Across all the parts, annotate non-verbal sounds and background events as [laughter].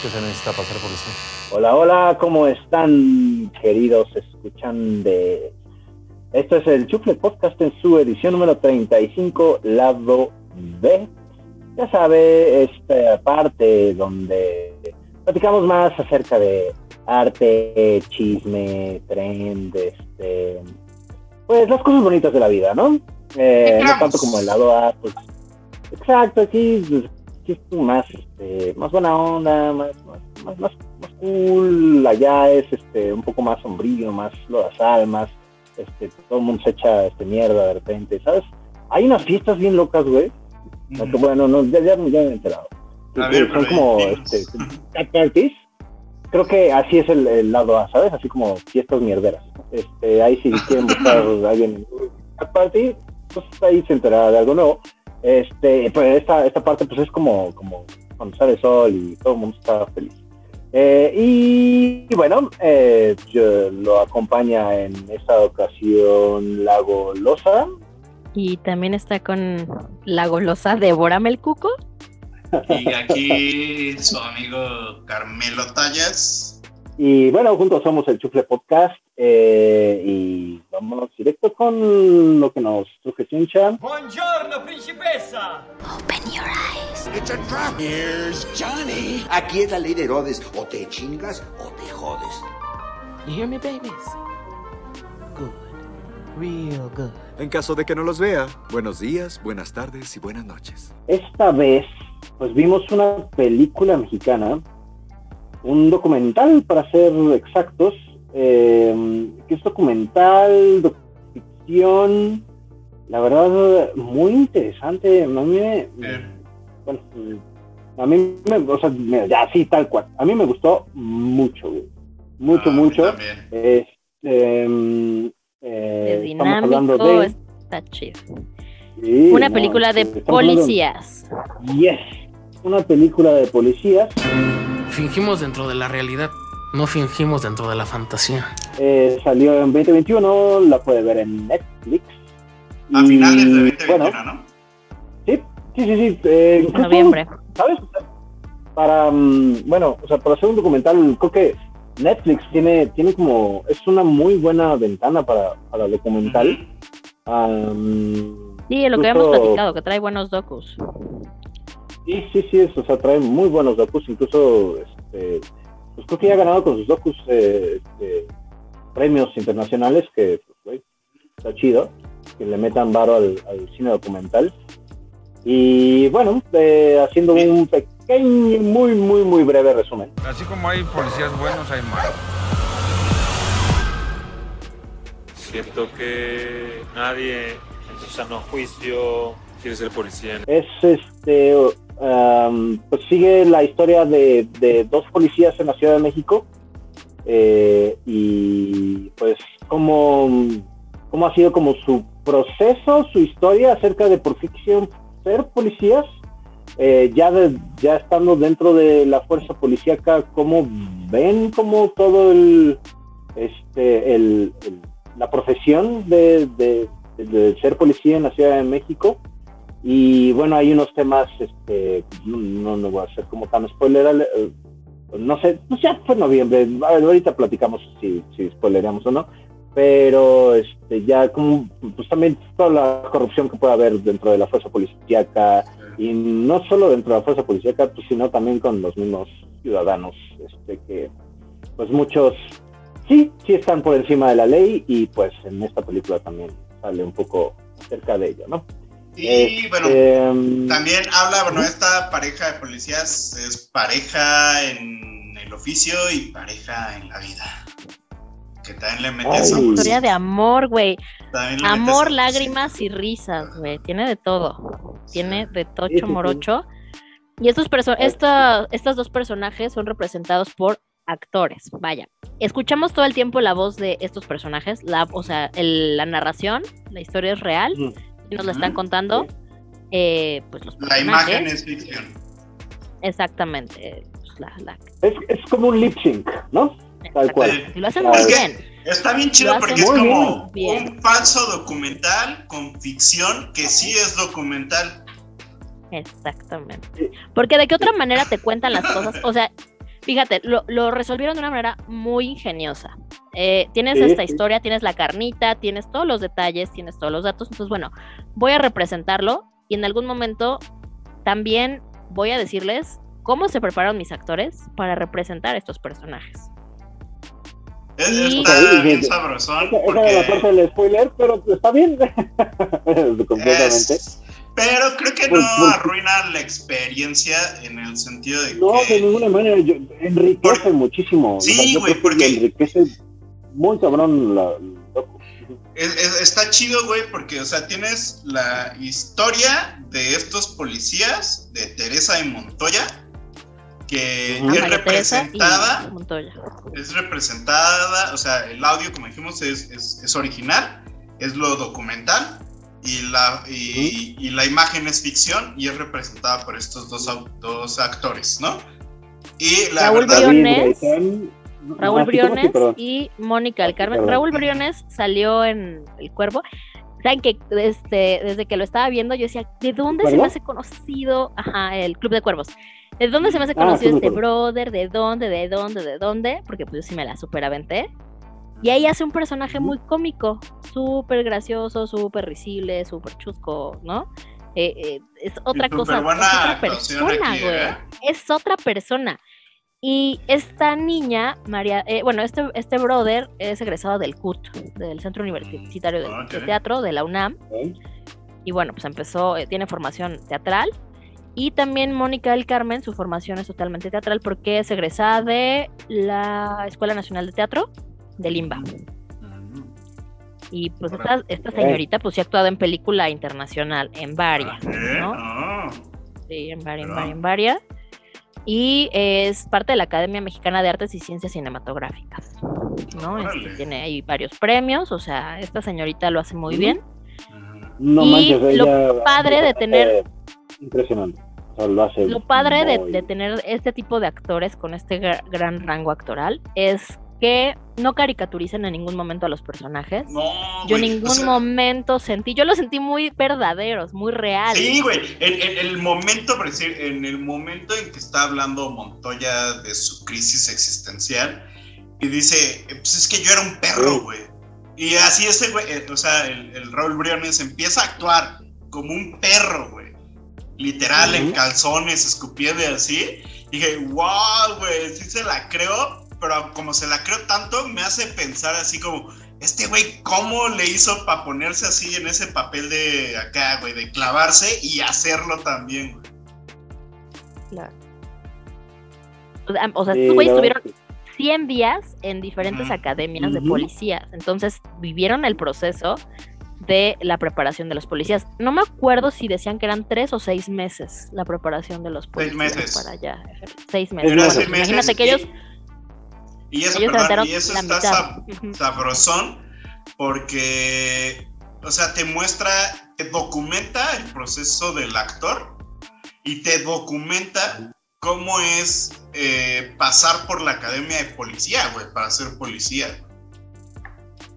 ¿Qué se necesita para ser policía? Hola, hola, ¿cómo están, queridos escuchantes? Esto es el Chufle Podcast en su edición número 35, lado B. Ya sabe, esta parte donde platicamos más acerca de arte, chisme, trend, este, pues las cosas bonitas de la vida, ¿no? Eh, no tanto como el lado A, pues, exacto, pues, aquí es más, este, más buena onda, más, más, más, más, cool, allá es este, un poco más sombrío, más lodazal, más, este, todo el mundo se echa este, mierda de repente, ¿sabes? Hay unas fiestas bien locas, güey. Mm. Bueno, no, ya, ya, ya me he enterado. A ver, son como este, parties. [laughs] Creo que así es el, el, lado A, ¿sabes? Así como fiestas mierderas. Este, ahí si quieren buscar [laughs] a alguien en cat party, pues ahí se enterará de algo nuevo. Este, pues esta, esta parte pues es como, como cuando sale el sol y todo el mundo está feliz. Eh, y, y, bueno, eh, yo, lo acompaña en esta ocasión la golosa. Y también está con la golosa Débórame el Cuco. Y aquí su amigo Carmelo Tallas. Y bueno, juntos somos el Chufle Podcast. Eh, y vámonos directo con lo que nos truje Chincha. Buongiorno, principessa. Open your eyes. It's a trap. Here's Johnny. Aquí es la ley de Herodes. O te chingas o te jodes. You hear me, babies? Good. Real good. En caso de que no los vea, buenos días, buenas tardes y buenas noches. Esta vez, pues vimos una película mexicana, un documental para ser exactos, eh, que es documental, doc ficción, la verdad, muy interesante. A mí me, bueno, a mí me, o sea, ya así tal cual. A mí me gustó mucho, güey. Mucho, Ah, mucho. también. Este, eh, Es estamos hablando dinámico, de está chido. Sí, Una no, película de estamos hablando- policías. Yes, una película de policías. Fingimos dentro de la realidad, no fingimos dentro de la fantasía. Eh, salió en 2021, la puede ver en Netflix. A finales de 2021, bueno, ¿no? sí, sí, sí, sí. eh, incluso, Noviembre. ¿Sabes? Para, mm, bueno, o sea, para hacer un documental, creo que Netflix tiene, tiene como, es una muy buena ventana para, para documental. Am, Sí, lo que habíamos platicado, que trae buenos docus. Sí, sí, sí, es, o sea, trae muy buenos docus, incluso, este, pues creo que ya ha ganado con sus docus eh, este, premios internacionales, que, pues, güey, está chido, que le metan varo al, al cine documental. Y bueno, eh, haciendo un pequeño, muy, muy, muy breve resumen. Así como hay policías buenos, hay malos. Siento que nadie en su sano juicio quiere ser policía. Es este, um, pues sigue la historia de, dos policías en la Ciudad de México eh, y pues cómo, cómo ha sido como su proceso, su historia acerca de por ficción ser policías, eh, ya, de, ya estando dentro de la fuerza policíaca, cómo ven como todo el, este, el, el la profesión de, de, de ser policía en la Ciudad de México y bueno, hay unos temas, este, no, no voy a hacer como tan spoiler, eh, no sé, pues ya fue noviembre, ahorita platicamos si, si spoileramos o no, pero este, ya como, pues también toda la corrupción que puede haber dentro de la fuerza policíaca, y no solo dentro de la fuerza policíaca, pues, sino también con los mismos ciudadanos, este, que pues muchos sí, sí están por encima de la ley, y pues en esta película también sale un poco acerca de ello, ¿no? Y bueno, Este, también habla, bueno, esta pareja de policías es pareja en el oficio y pareja en la vida. Que también le mete esa Historia de amor, güey. Amor, lágrimas y risas, güey. Tiene de todo. Tiene de tocho morocho. Y estos perso esta, estas dos personajes son representados por actores, vaya. Escuchamos todo el tiempo la voz de estos personajes, la, o sea, el- la narración, la historia es real, nos la están contando, eh, pues los La imagen es ficción. Exactamente. pues, la- la- Es, es como un lip sync, ¿no? Tal cual. Y lo hacen muy bien. Está bien chido porque es como bien. un falso documental con ficción que sí es documental. Exactamente. Porque de qué otra manera te cuentan las cosas. O sea, fíjate, lo, lo resolvieron de una manera muy ingeniosa. Eh, tienes Sí, esta sí. historia, tienes la carnita, tienes todos los detalles, tienes todos los datos. Entonces, bueno, voy a representarlo y en algún momento también voy a decirles cómo se prepararon mis actores para representar a estos personajes. Es- Y- Está bien sabrosón. Esa era la porque- parte del spoiler, pero está bien. [laughs] Completamente. Es- pero creo que Pues, no pues- arruina la experiencia en el sentido de No, que de ninguna manera. yo- enriquece muchísimo. Sí, O sea, yo güey, porque- Enriquece muy cabrón la. es- es- está chido, güey, porque, o sea, tienes la historia de estos policías, de Teresa y Montoya, que es María representada Montoya. es representada, o sea, el audio, como dijimos, es, es, es original, es lo documental, y la, y, y la imagen es ficción y es representada por estos dos, dos actores, ¿no? Y la Raúl verdad, Briones. Ah, Raúl sí, ¿cómo sí? Briones y Mónica del Carmen. Perdón. Raúl Briones salió en El Cuervo. Saben que desde, desde que lo estaba viendo, yo decía, ¿de dónde se me hace conocido? Ajá, el Club de Cuervos. ¿De dónde se me hace Ah, conocido este brother? ¿De dónde? ¿De dónde? ¿De dónde? Porque pues yo sí me la superaventé. Y ahí hace un personaje muy cómico, súper gracioso, súper risible, súper chusco, ¿no? Eh, eh, es otra cosa, es otra persona, aquí, güey. ¿eh? Es otra persona. Y esta niña, María, eh, bueno, este, este brother es egresado del CUT, del Centro Universitario de, de Ok. Teatro de la UNAM. Y bueno, pues empezó, tiene formación teatral. Y también Mónica del Carmen, su formación es totalmente teatral porque es egresada de la Escuela Nacional de Teatro de Limba. Y pues esta, esta señorita pues sí ha actuado en película internacional, en varias, ¿no? Ah, Sí, en varias, en varias, en varias. Y es parte de la Academia Mexicana de Artes y Ciencias Cinematográficas, ¿no? Este, tiene ahí varios premios, o sea, esta señorita lo hace muy bien. No Y manches, lo padre de tener- Impresionante. O sea, lo hace. Lo padre de, muy- de tener este tipo de actores con este gra- gran rango actoral es que no caricaturizan en ningún momento a los personajes. No, Yo en güey, ningún o sea, momento sentí, yo los sentí muy verdaderos, muy reales. Sí, güey. En, en el momento, por decir, en el momento en que está hablando Montoya de su crisis existencial y dice, pues es que yo era un perro, güey. Y así ese güey, eh, o sea, el, el Raúl Briones empieza a actuar como un perro, güey. Literal, en Ujú. calzones, escupiendo y así. Y dije, wow, güey, sí se la creo, pero como se la creo tanto, me hace pensar así como, este güey, ¿cómo le hizo para ponerse así en ese papel de acá, güey, de clavarse y hacerlo también, güey? Claro. O sea, estos güeyes tuvieron 100 días en diferentes academias de policías. Entonces vivieron el proceso de la preparación de los policías. No me acuerdo si decían que eran tres o seis meses la preparación de los Seis policías meses. para allá. Seis meses. Era Bueno, seis meses imagínate que y- ellos, Y eso, perdón, y eso está sab- sabrosón porque, o sea, te muestra, te documenta el proceso del actor y te documenta cómo es eh, pasar por la academia de policía, güey, para ser policía.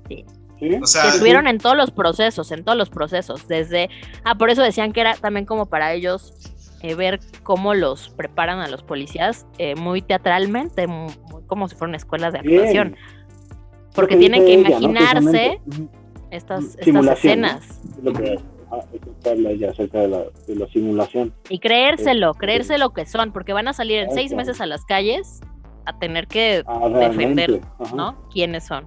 Sí. Sí. O sea, que estuvieron en todos los procesos, en todos los procesos, desde, ah, por eso decían que era también como para ellos eh, ver cómo los preparan a los policías eh, muy teatralmente, como si fuera una escuela de actuación, porque que tienen que ella, ¿no? imaginarse estas, estas escenas Es lo que ajá, es lo que habla ella acerca de la, de la simulación. y creérselo, Sí. creerse lo que son, porque van a salir en seis meses a las calles a tener que Ah, defender. ¿no? ¿Quiénes son?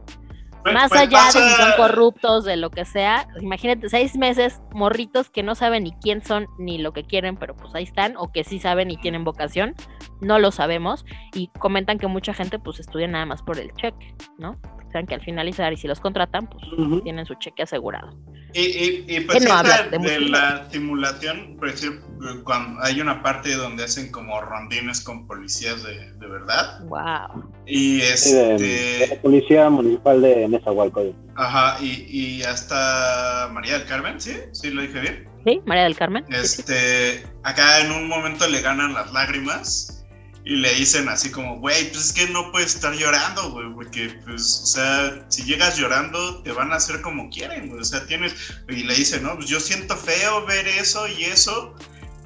Más pues allá de si son corruptos, de lo que sea, imagínate seis meses morritos que no saben ni quién son ni lo que quieren, pero pues ahí están, o que sí saben y tienen vocación, no lo sabemos, y comentan que mucha gente pues estudia nada más por el cheque, ¿no? Saben que al finalizar y si los contratan, pues tienen su cheque asegurado. Y, y, y pues no esta de de, la simulación, por decir, cuando hay una parte donde hacen como rondines con policías de, de verdad. Wow. Y Sí, de- este. de la Policía Municipal de Nezahualcóyotl. Ajá, y, y hasta María del Carmen, ¿sí? ¿Sí lo dije bien? Sí, María del Carmen. Este, acá en un momento le ganan las lágrimas y le dicen así como, güey, pues es que no puedes estar llorando, güey, porque, pues, o sea, si llegas llorando, te van a hacer como quieren, güey, o sea, tienes, y le dicen, no, pues yo siento feo ver eso y eso,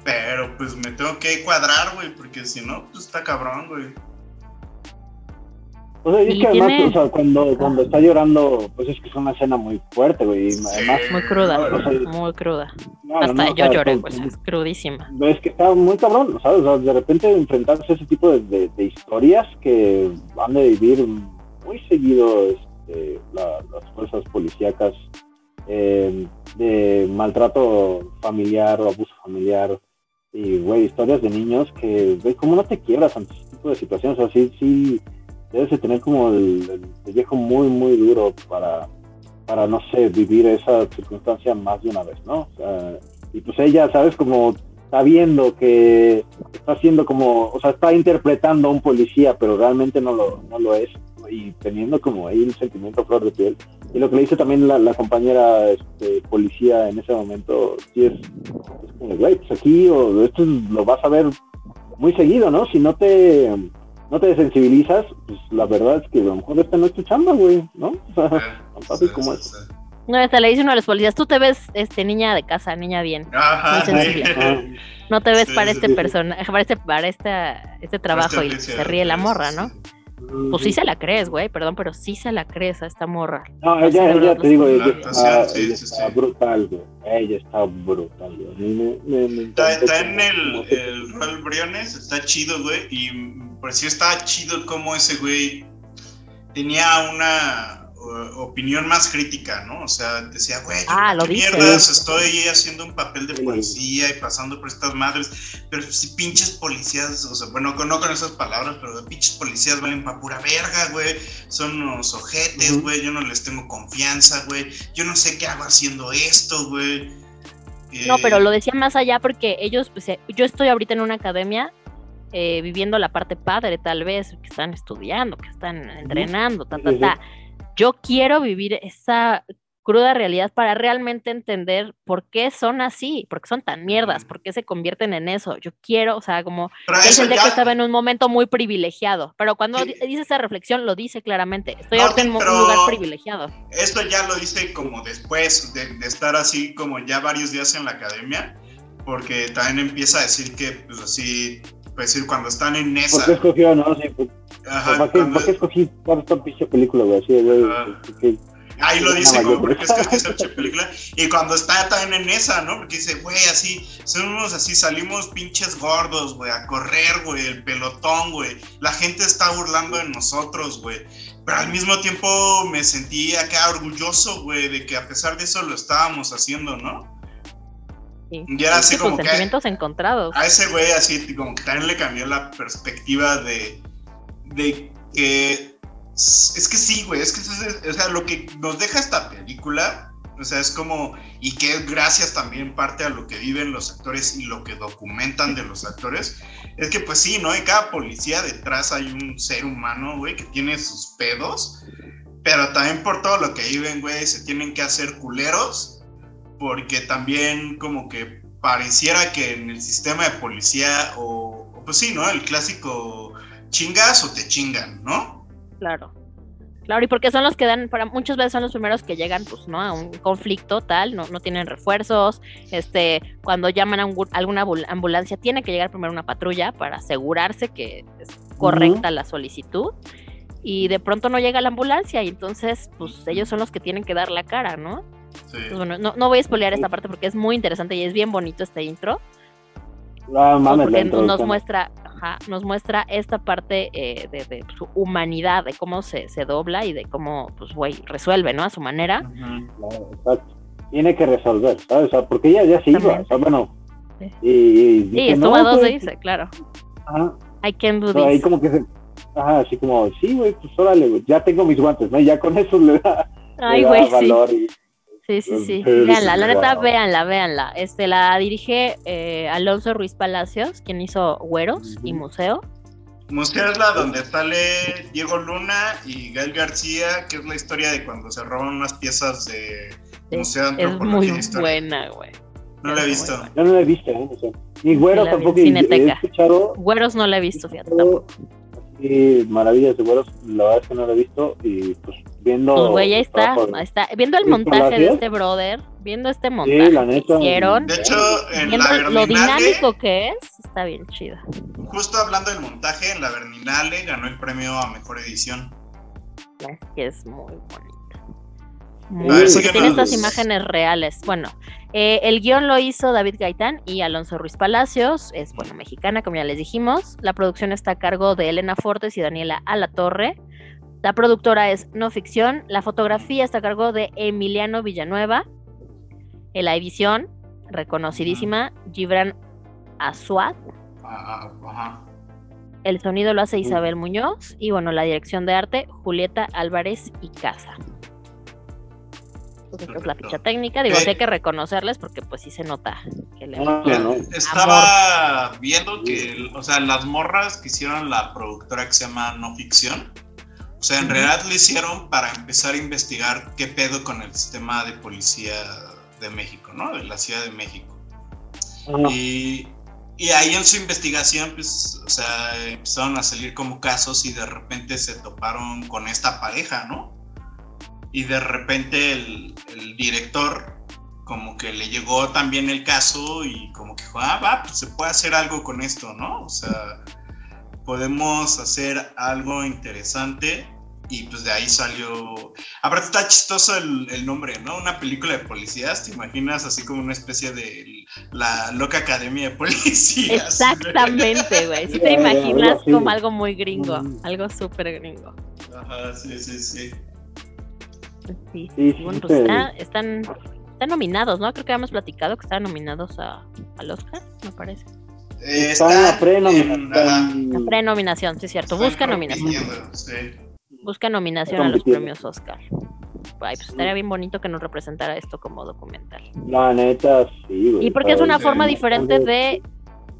pero pues me tengo que cuadrar, güey, porque si no, pues está cabrón, güey. O sea, y es que además, tiene- o sea, cuando, cuando está llorando, pues es que es una escena muy fuerte, güey. Además, Muy cruda, o sea, muy cruda. no, Hasta no, o yo sea, lloré, pues, pues es crudísima. Es que está muy cabrón, ¿sabes? O sea, de repente enfrentarse a ese tipo de, de- de historias que van de vivir muy seguido este, la- las fuerzas policíacas eh, de maltrato familiar o abuso familiar y, güey, historias de niños que, güey, ¿cómo no te quiebras ante ese tipo de situaciones? O sea, sí, sí, debes de tener como el, el pellejo muy, muy duro para, para, no sé, vivir esa circunstancia más de una vez, ¿no? Y pues ella, ¿sabes? Como está viendo que está haciendo como, o sea, está interpretando a un policía, pero realmente no lo, no lo es, y teniendo como ahí el sentimiento flor de piel. Y lo que le dice también la, la compañera este, policía en ese momento, sí es, es como, güey, pues aquí o esto lo vas a ver muy seguido, ¿no? Si no te no te desensibilizas, pues la verdad es que a lo mejor esta no es tu chamba, güey, ¿no? O sea, [laughs] tan fácil como eso. No, hasta le dice uno de los policías, tú te ves este niña de casa, niña bien. Ajá, muy sensible. sí. No te ves Sí, para sí, este sí. personaje, para este, para esta, este trabajo y se ríe la morra, sí, ¿no? Pues sí se la crees, güey, perdón, pero sí se la crees a esta morra. No, ella, ella, te digo, ella La está, sí, ella sí, está sí. brutal, güey. Ella está brutal, güey. A mí me, me, me Está, en el, el rol Briones, está chido, güey. Y por si está chido como ese güey tenía una opinión más crítica, ¿no? O sea, decía, güey, Ah, qué mierdas estoy haciendo un papel de policía y pasando por estas madres. Pero si pinches policías, o sea, bueno, con- no con esas palabras, pero pinches policías valen pa' pura verga, güey. Son unos ojetes, güey. Yo no les tengo confianza, güey. Yo no sé qué hago haciendo esto, güey. No, Eh, pero lo decía más allá porque ellos, pues, eh, yo estoy ahorita en una academia eh, viviendo la parte padre, tal vez, que están estudiando, que están entrenando, ta, ta, ta. Yo quiero vivir esa cruda realidad para realmente entender por qué son así, por qué son tan mierdas, por qué se convierten en eso. Yo quiero, o sea, como ya- que estaba en un momento muy privilegiado, pero cuando Sí. dice esa reflexión lo dice claramente. Estoy No, ahorita en un lugar privilegiado. Esto ya lo dice como después de, de estar así como ya varios días en la academia, porque también empieza a decir que, pues así, pues decir, cuando están en ¿Por qué esa... escogió, no? Sí, pues, Ajá, ¿para, qué, cuando- ¿Para qué escogí esta pinche película, güey? Así, güey. porque- Ahí lo dice como yo- porque es que esa pinche película. Y cuando está también en esa, ¿no? Porque dice, güey, así, somos así, salimos pinches gordos, güey, a correr, güey, el pelotón, güey. La gente está burlando de nosotros, güey. Pero al mismo tiempo me sentí acá orgulloso, güey, de que a pesar de eso lo estábamos haciendo, ¿no? Sí. Y era así como que- sentimientos encontrados. A ese güey así, como que también le cambió la perspectiva de, de que... Es que sí, güey, es que o sea, lo que nos deja esta película, o sea, es como, y que gracias también parte a lo que viven los actores y lo que documentan de los actores, es que pues sí, ¿no? En cada policía detrás hay un ser humano, güey, que tiene sus pedos, pero también por todo lo que viven, güey, se tienen que hacer culeros, porque también como que pareciera que en el sistema de policía, o, o pues sí, ¿no? El clásico chingas o te chingan, ¿no? Claro. Claro, y porque son los que dan, para muchas veces son los primeros que llegan, pues, ¿no? A un conflicto tal, no, no tienen refuerzos, este, cuando llaman a un- alguna ambul- ambulancia, tiene que llegar primero una patrulla para asegurarse que es correcta la solicitud, y de pronto no llega la ambulancia, y entonces, pues, ellos son los que tienen que dar la cara, ¿no? Sí. Pues, bueno, no, no voy a spoilear esta parte porque es muy interesante y es bien bonito este intro, No mames, la porque nos muestra, Ajá, nos muestra esta parte eh, de, de su humanidad, de cómo se, se dobla y de cómo, pues, güey, resuelve, ¿no? A su manera. Claro, exacto. Tiene que resolver, ¿sabes? O sea, porque ella ya se iba, o sea, bueno. Y, y Sí, estuvo no, a dos pues, de irse, claro. Ajá. I can do O sea, ahí como que se, ajá, así como, sí, güey, pues órale, güey, ya tengo mis guantes, ¿no? Y ya con eso le da, Ay, le da güey, sí. valor y- Sí, sí, sí. Véanla, la neta, wow. véanla, véanla. Este, la dirige eh, Alonso Ruiz Palacios, quien hizo Güeros y Museo. Museo es la donde sale Diego Luna y Gael García, que es la historia de cuando se roban unas piezas de Museo de Es Antropología muy Historia. buena, güey. No la he visto. Yo no la he visto, ¿eh? O sea, ni güero Sí la vi en tampoco, he Cineteca. escuchado Güeros no la he visto, fíjate, tampoco. maravillas de güeros, la verdad es que no la he visto, y pues viendo... Pues, güey, ahí los está, está. Viendo el montaje de este brother, viendo este montaje la que neta, hicieron, De hecho, en viendo la lo dinámico que es, está bien chida. justo hablando del montaje, en la Berninale ganó el premio a mejor edición. Es que es muy bonita. Muy- ver, tiene estas imágenes reales. Bueno, eh, el guion lo hizo David Gaitán y Alonso Ruiz Palacios, es bueno, mexicana, como ya les dijimos. La producción está a cargo de Elena Fortes y Daniela Alatorre. La productora es No Ficción. La fotografía está a cargo de Emiliano Villanueva. En la edición, reconocidísima, Gibran Azuad. Ah, ajá. El sonido lo hace Isabel Muñoz. Y bueno, la dirección de arte, Julieta Álvarez y Casa. Pues esta es la ficha técnica. Digo, Eh. sí hay que reconocerles porque pues sí se nota que le No, no. Estaba viendo que, o sea, las morras que hicieron la productora que se llama No Ficción, o sea, en realidad lo hicieron para empezar a investigar qué pedo con el sistema de policía de México, ¿no? De la Ciudad de México. Y, y ahí en su investigación, pues, o sea, empezaron a salir como casos y de repente se toparon con esta pareja, ¿no? Y de repente el, el director como que le llegó también el caso y como que dijo, ah, va, pues se puede hacer algo con esto, ¿no? O sea, podemos hacer algo interesante y pues de ahí salió... Aparte está chistoso el, el nombre, ¿no? Una película de policías, ¿te imaginas así como una especie de la loca academia de policías? Exactamente, güey. Si Ya, te [laughs] imaginas como algo muy gringo, algo súper gringo. Ajá, sí, sí, sí. Sí. Sí, sí, bueno, sí, pues sí. está- están, están nominados, ¿no? Creo que habíamos platicado que estaban nominados a, al Oscar, me parece. Eh, Está en la está pre-nominación. en- La prenominación, sí es cierto. Busca nominación. sí. Busca nominación a los premios Oscar. Ay, pues estaría bien bonito que nos representara esto como documental. La neta, sí, güey. Y porque es una sí, forma sí, diferente sí, de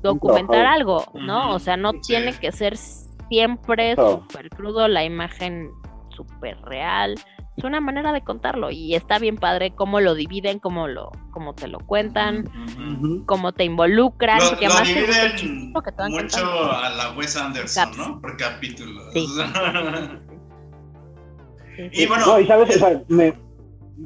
documentar algo, ¿no? O sea, no tiene que ser siempre súper crudo, la imagen súper real. Es una manera de contarlo y está bien padre cómo lo dividen, cómo lo, cómo te lo cuentan, cómo te involucran, Lo, lo dividen que te van mucho contando. a la Wes Anderson, ¿no? Por capítulos. [laughs] y bueno, No, y sabes, o sea, me,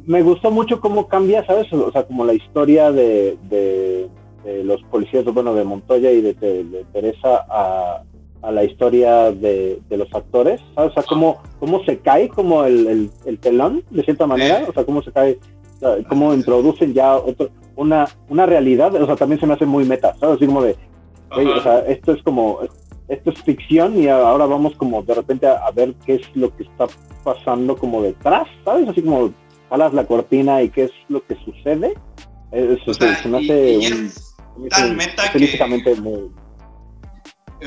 me gustó mucho cómo cambia, ¿sabes? O sea, como la historia de, de, de los policías, bueno, de Montoya y de, de- de Teresa a, a la historia de, de los actores, ¿sabes? O sea, cómo, cómo se cae como el, el, el telón, de cierta manera, o sea, cómo se cae, o cómo introducen ya otro, una, una realidad, o sea, también se me hace muy meta, ¿sabes? Así como de, "Güey, o sea, esto es como, esto es ficción y ahora vamos como de repente a, a ver qué es lo que está pasando como detrás, ¿sabes? Así como jalas la cortina y qué es lo que sucede. Eso se, se me hace y un- es tan meta que- muy-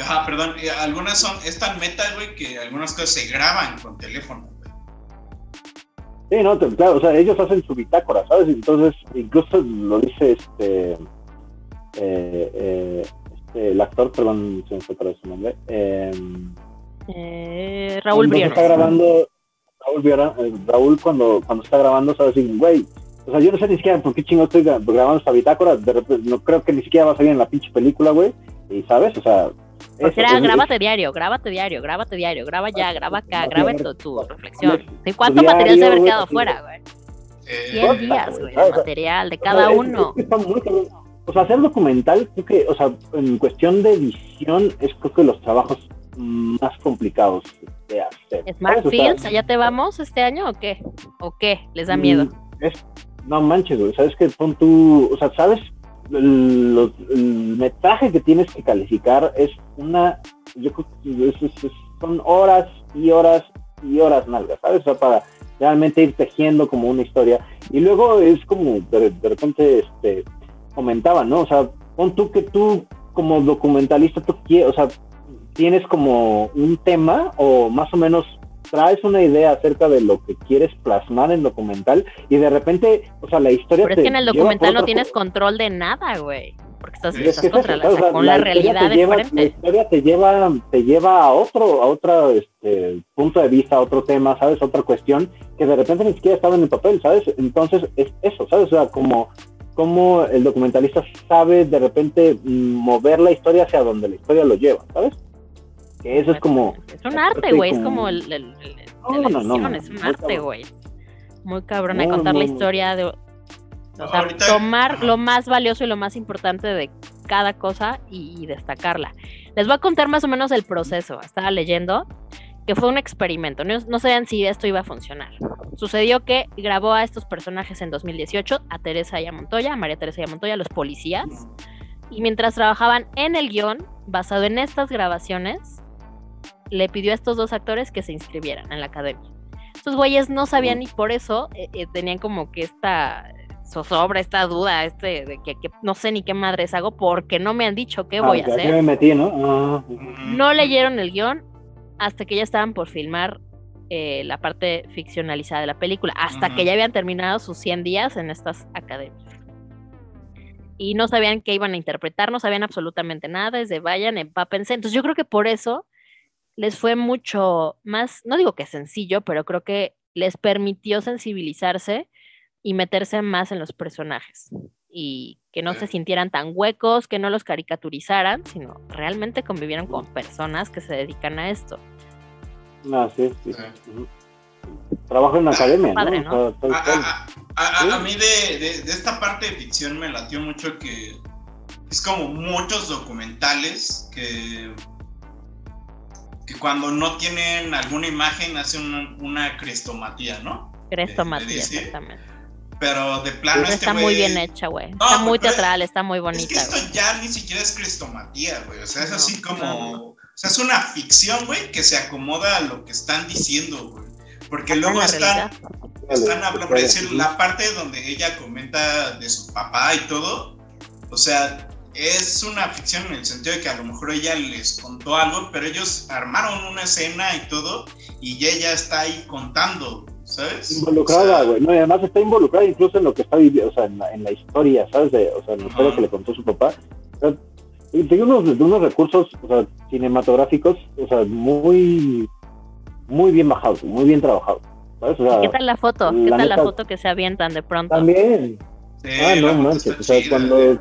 Ajá, perdón, eh, algunas son, es tan meta, güey, que algunas cosas se graban con teléfono. Sí, no, te- claro, o sea, ellos hacen su bitácora, ¿sabes? Entonces, incluso lo dice este, eh, eh, este el actor, perdón, se me fue para su nombre. Eh, Eh, Raúl Briones. está grabando, Raúl, eh, Raúl cuando, cuando está grabando, ¿sabes? Así, güey, o sea, yo no sé ni siquiera por qué chingo estoy gra- grabando esta bitácora, de repente, no creo que ni siquiera va a salir en la pinche película, güey, y ¿sabes? O sea, eso, era es- grábate diario, grábate diario, grábate diario, graba ya, graba acá, graba tu, tu reflexión. ¿De cuánto diario, material se ha haber güey, quedado fuera, güey? Eh, 100 Basta, días, güey, material de cada uno. es que está muy cabrón. o sea, hacer documental, creo que, o sea, en cuestión de edición, es creo que los trabajos más complicados de hacer. Smart ¿sabes? O sea, Fields, ¿allá te vamos este año o qué? ¿O qué? ¿Les da miedo? Mm, es- no manches, güey, sabes que pon tú, o sea, sabes los- el metraje que tienes que calificar es una, yo creo que es- es- son horas y horas y horas nalgas, ¿sabes? O sea, para realmente ir tejiendo como una historia. Y luego es como, de, de repente, este, comentaba, ¿no? O sea, pon tú que tú como documentalista, tú quieres, o sea, tienes como un tema o más o menos traes una idea acerca de lo que quieres plasmar en documental y de repente, o sea, la historia Pero es que en el documental no tienes co- control de nada, güey. Porque estás, es estás contra eso, la, o sea, con la, realidad de lleva, la historia te lleva, te lleva a otro, a otro este, punto de vista, a otro tema, ¿sabes? Otra cuestión que de repente ni siquiera estaba en el papel, ¿sabes? Entonces es eso, ¿sabes? O sea, como, como el documentalista sabe de repente mover la historia hacia donde la historia lo lleva, ¿sabes? Que eso es como... Es un arte, güey. Es como el, el- el- No, la no, no, es un muy arte, güey. Muy cabrón de contar la historia de. O sea, Ahorita- tomar lo más valioso y lo más importante de cada cosa y, y destacarla. Les voy a contar más o menos el proceso. Estaba leyendo que fue un experimento. No, no sabían si esto iba a funcionar. Sucedió que grabó a estos personajes en 2018, a Teresa y a Montoya, a María Teresa y a Montoya, los policías. Y mientras trabajaban en el guion, basado en estas grabaciones, le pidió a estos dos actores que se inscribieran en la academia. Estos güeyes no sabían y por eso eh, eh, tenían como que esta zozobra, esta duda, este de que, que no sé ni qué madres hago porque no me han dicho qué voy Ah, a que hacer. me metí, ¿no? Ah, No leyeron el guion hasta que ya estaban por filmar eh, la parte ficcionalizada de la película, hasta que ya habían terminado sus 100 días en estas academias. Y no sabían qué iban a interpretar, no sabían absolutamente nada, desde vayan, empápense. Entonces yo creo que por eso les fue mucho más, no digo que sencillo, pero creo que les permitió sensibilizarse y meterse más en los personajes. Y que no se sintieran tan huecos, que no los caricaturizaran, sino realmente convivieran con personas que se dedican a esto. No, sí, sí. Trabajo en la academia, Padre, ¿no? a mí de, de- de esta parte de ficción me latió mucho que es como muchos documentales que, que cuando no tienen alguna imagen hacen una, una crestomatía, ¿no? Crestomatía, dice? exactamente. Pero de plano Pero este está muy bien hecha, güey. No, está muy pero- teatral, está muy Es que bonita, esto ya ni siquiera es crestomatía, güey. O sea, es No, así como. no, O sea, es una ficción, güey, que se acomoda a lo que están diciendo, güey. Porque Está luego están. Están hablando, por decir, la parte donde ella comenta de su papá y todo. O sea, es una ficción en el sentido de que a lo mejor ella les contó algo, pero ellos armaron una escena y todo, y ella está ahí contando, ¿sabes? Involucrada, güey. No, y además está involucrada incluso en lo que está viviendo, o sea, en la, en la historia, ¿sabes? De, o sea, en la historia que le contó su papá. O sea, y tiene unos, unos recursos o sea, cinematográficos, o sea, muy, muy bien bajados, muy bien trabajados. ¿Sabes? O sea, ¿Qué tal la foto? ¿Qué tal la foto que se avientan de pronto? También. Sí, ah, no manches. O sea, chida. cuando, Ujú.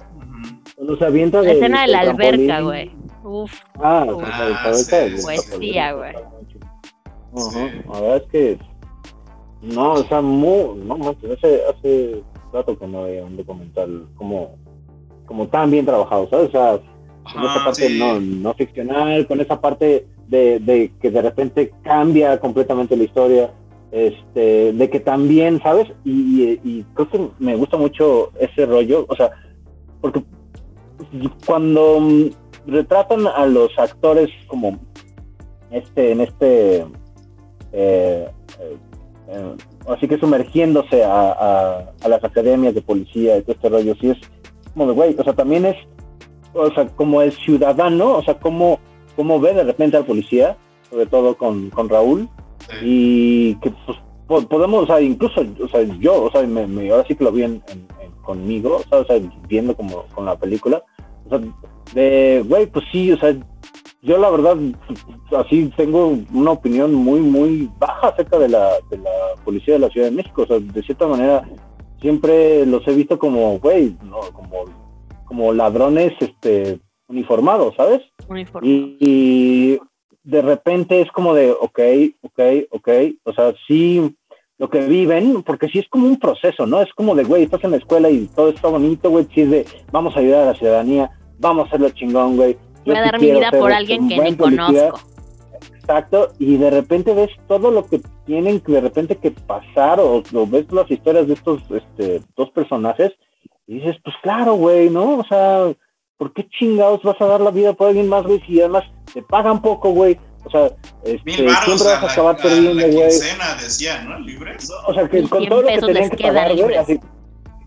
Cuando se avienta La del- escena de la alberca, güey. Uf, Ah, Uf. Ah, sí, poesía, güey. Ajá, Sí. La verdad es que no, o sea, muy, no manches, hace, hace rato que no veía un documental como, como tan bien trabajado, ¿sabes? O sea, con esa parte sí. no, no ficcional, con esa parte de, de que de repente cambia completamente la historia, este, de que también, ¿sabes? Y, y- y creo que me gusta mucho ese rollo, o sea, porque cuando mm, retratan a los actores como este en este eh, eh, eh, así que sumergiéndose a, a- a las academias de policía y todo este rollo sí es como de güey o sea también es o sea como el ciudadano o sea como como ve de repente al policía sobre todo con, con Raúl y que pues po- podemos o sea incluso o sea yo o sea me, me- ahora sí que lo vi en- en- conmigo o sea, o sea, viendo como con la película o sea de güey pues sí o sea yo la verdad así tengo una opinión muy muy baja acerca de la, de la policía de la Ciudad de México o sea de cierta manera siempre los he visto como güey no como como ladrones este uniformados sabes uniforme. y, y de repente es como de ok ok ok o sea sí lo que viven, porque sí es como un proceso, ¿no? Es como de, güey, estás en la escuela y todo está bonito, güey, sí es de, vamos a ayudar a la ciudadanía, vamos a hacerlo chingón, güey. Voy a dar mi vida por este, alguien que ni policía. conozco. Exacto, y de repente ves todo lo que tienen que de repente que pasar o, o ves las historias de estos este, dos personajes Y dices, pues claro, güey, ¿no? O sea, ¿por qué chingados vas a dar la vida por alguien más, güey? Si además te pagan poco, güey. O sea, este, siempre vas a la- acabar perdiendo, güey. quincena, decía, ¿no? ¿Libres? O sea, que con 100 todo lo que tenían que pagar, güey, libres. así.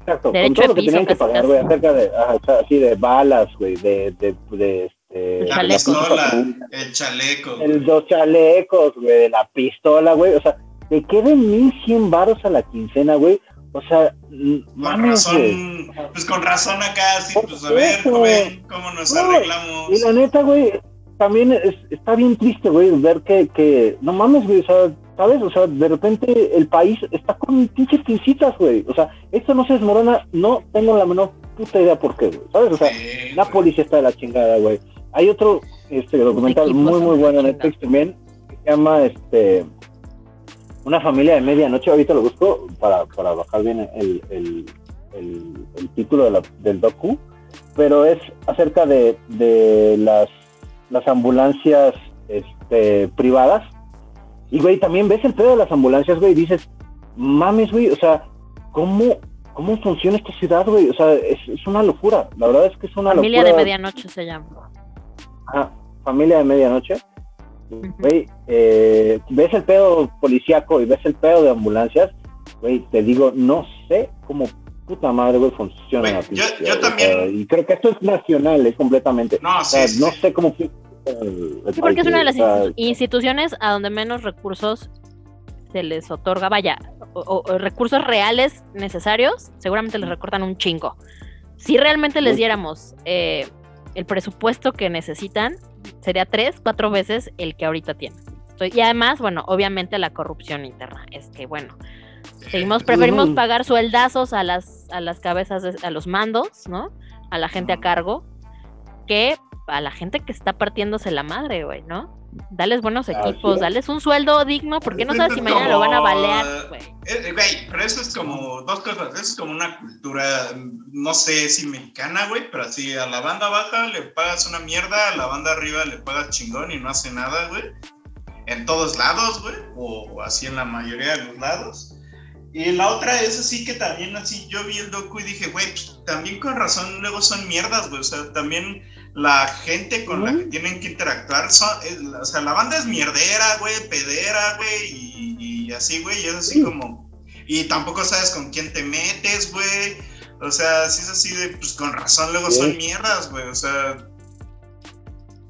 Exacto, con todo lo que tenían que pagar, güey, acerca de, ajá, o sea, así de balas, güey, de, de, de, este... La pistola, el chaleco. El dos chalecos, güey, de la pistola, güey, o sea, te queden 1100 varos a la quincena, güey, o sea, Con mames, razón, pues con razón acá, sí, pues a ver, joven, ¿cómo nos No, arreglamos? Y la neta, güey, también es- está bien triste, güey, ver que, que, no mames, güey, o sea, ¿sabes? O sea, de repente el país está con pinches pincitas, güey. O sea, esto no se desmorona, no tengo la menor puta idea por qué, güey, ¿sabes? O sea, Sí, la policía está de la chingada, güey. Hay otro este documental muy, muy bueno en Netflix también, que se llama, este, Una familia de medianoche, ahorita lo busco para, para bajar bien el, el, el, el título de la- del docu, pero es acerca de, de las, las ambulancias este, privadas. Y, güey, también ves el pedo de las ambulancias, güey, y dices, mames, güey, o sea, ¿cómo, cómo funciona esta ciudad, güey? O sea, es, es una locura, la verdad es que es una Familia de locura. medianoche se llama. Ajá, familia de medianoche. Güey, eh, ves el pedo policíaco y ves el pedo de ambulancias, güey, te digo, no sé cómo puta madre, güey, funciona Güey, la yo- pinche yo también- sea, y creo que esto es nacional, es completamente. No, O sea, sí, no sé cómo Sí, porque es una de las institu- instituciones a donde menos recursos se les otorga, vaya, o, o- o recursos reales necesarios, seguramente les recortan un chingo. Si realmente les diéramos eh, el presupuesto que necesitan, sería tres, cuatro veces el que ahorita tienen. Estoy- y además, bueno, obviamente la corrupción interna. Es que, bueno, seguimos, preferimos Ujú. pagar sueldazos a las, a las cabezas, de- a los mandos, ¿no? A la gente a cargo, que a la gente que está partiéndose la madre, güey, ¿no? Dales buenos equipos, es. dales un sueldo digno, porque no Es sabes si como- mañana lo van a balear, güey. Eh, eh, Güey, pero eso es como dos cosas. Eso es como una cultura, no sé si mexicana, güey, pero así a la banda baja le pagas una mierda, a la banda arriba le pagas chingón y no hace nada, güey. En todos lados, güey, o así en la mayoría de los lados. Y la otra es así que también así yo vi el docu y dije, güey, pues, también con razón luego son mierdas, güey. O sea, también la gente con la que tienen que interactuar son, o sea, la banda es mierdera, güey, pedera, güey, y, y así, güey, y es así como, y tampoco sabes con quién te metes, güey. O sea, si es así de, pues con razón luego son mierdas, güey. O sea,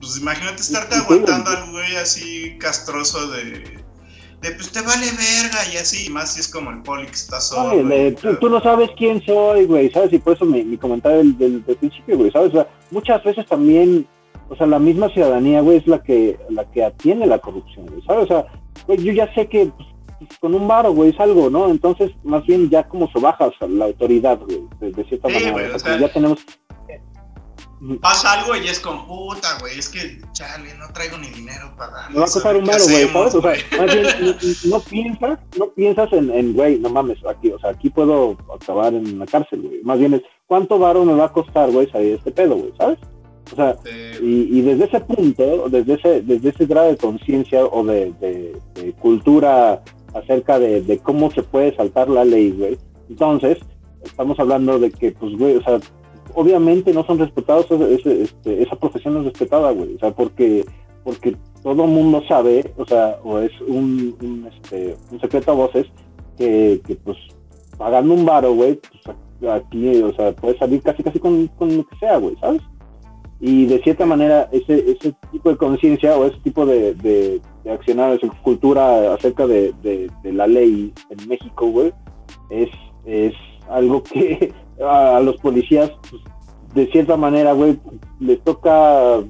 pues imagínate estarte aguantando al güey así castroso de, de, pues te vale verga y así, y más si es como el poli que está solo. Güey. de- tú, tú no sabes quién soy, güey, ¿sabes? Y por eso mi, mi comentario del, del- del principio, güey, ¿sabes? O sea, muchas veces también, o sea, la misma ciudadanía, güey, es la que, la que atiene la corrupción, güey, ¿sabes? O sea, güey, yo ya sé que pues, con un varo, güey, es algo, ¿no? Entonces, más bien ya como sobajas a la autoridad, güey, de, de cierta Sí, manera. güey, o sea, o sea, ya tenemos... Pasa algo y es con puta, güey. Es que, chale, no traigo ni dinero para darle. Me va a costar un ¿qué varo, güey, hacemos, ¿sabes? O sea, más bien, no, no piensas, no piensas en, güey, no mames, aquí, o sea, aquí puedo acabar en la cárcel, güey. Más bien es, ¿cuánto varo me va a costar, güey, salir de este pedo, güey, ¿sabes? O sea, y, y desde ese punto, desde ese, desde ese grado de conciencia o de, de- de cultura acerca de, de cómo se puede saltar la ley, güey, entonces, estamos hablando de que, pues, güey, o sea, obviamente no son respetados, este, esa profesión no es respetada, güey, o sea, porque, porque todo mundo sabe, o sea, o es un, un, este, un secreto a voces, que, que, pues, pagando un varo, güey, pues aquí, o sea, puedes salir casi casi con, con lo que sea, güey, ¿sabes? Y de cierta manera, ese, ese tipo de conciencia o ese tipo de, de, de accionar, esa cultura acerca de, de, de la ley en México, güey, es, es algo que a, los policías, pues, de cierta manera, güey, les toca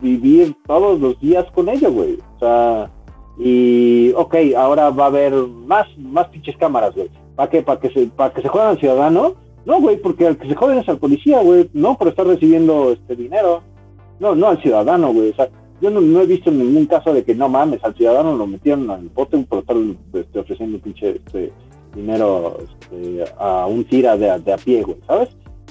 vivir todos los días con ello, güey. O sea, y, ok, ahora va a haber más, más pinches cámaras, güey. ¿Para qué? ¿Para que se, para que se jueguen al ciudadano? No, güey, porque al que se joden es al policía, güey. No por estar recibiendo este dinero. No, no al ciudadano, güey. O sea, yo no, he visto ningún caso de que no mames, al ciudadano lo metieron al bote por estar este, ofreciendo pinche este, dinero este, a un tira de, a- de a pie, güey, ¿sabes?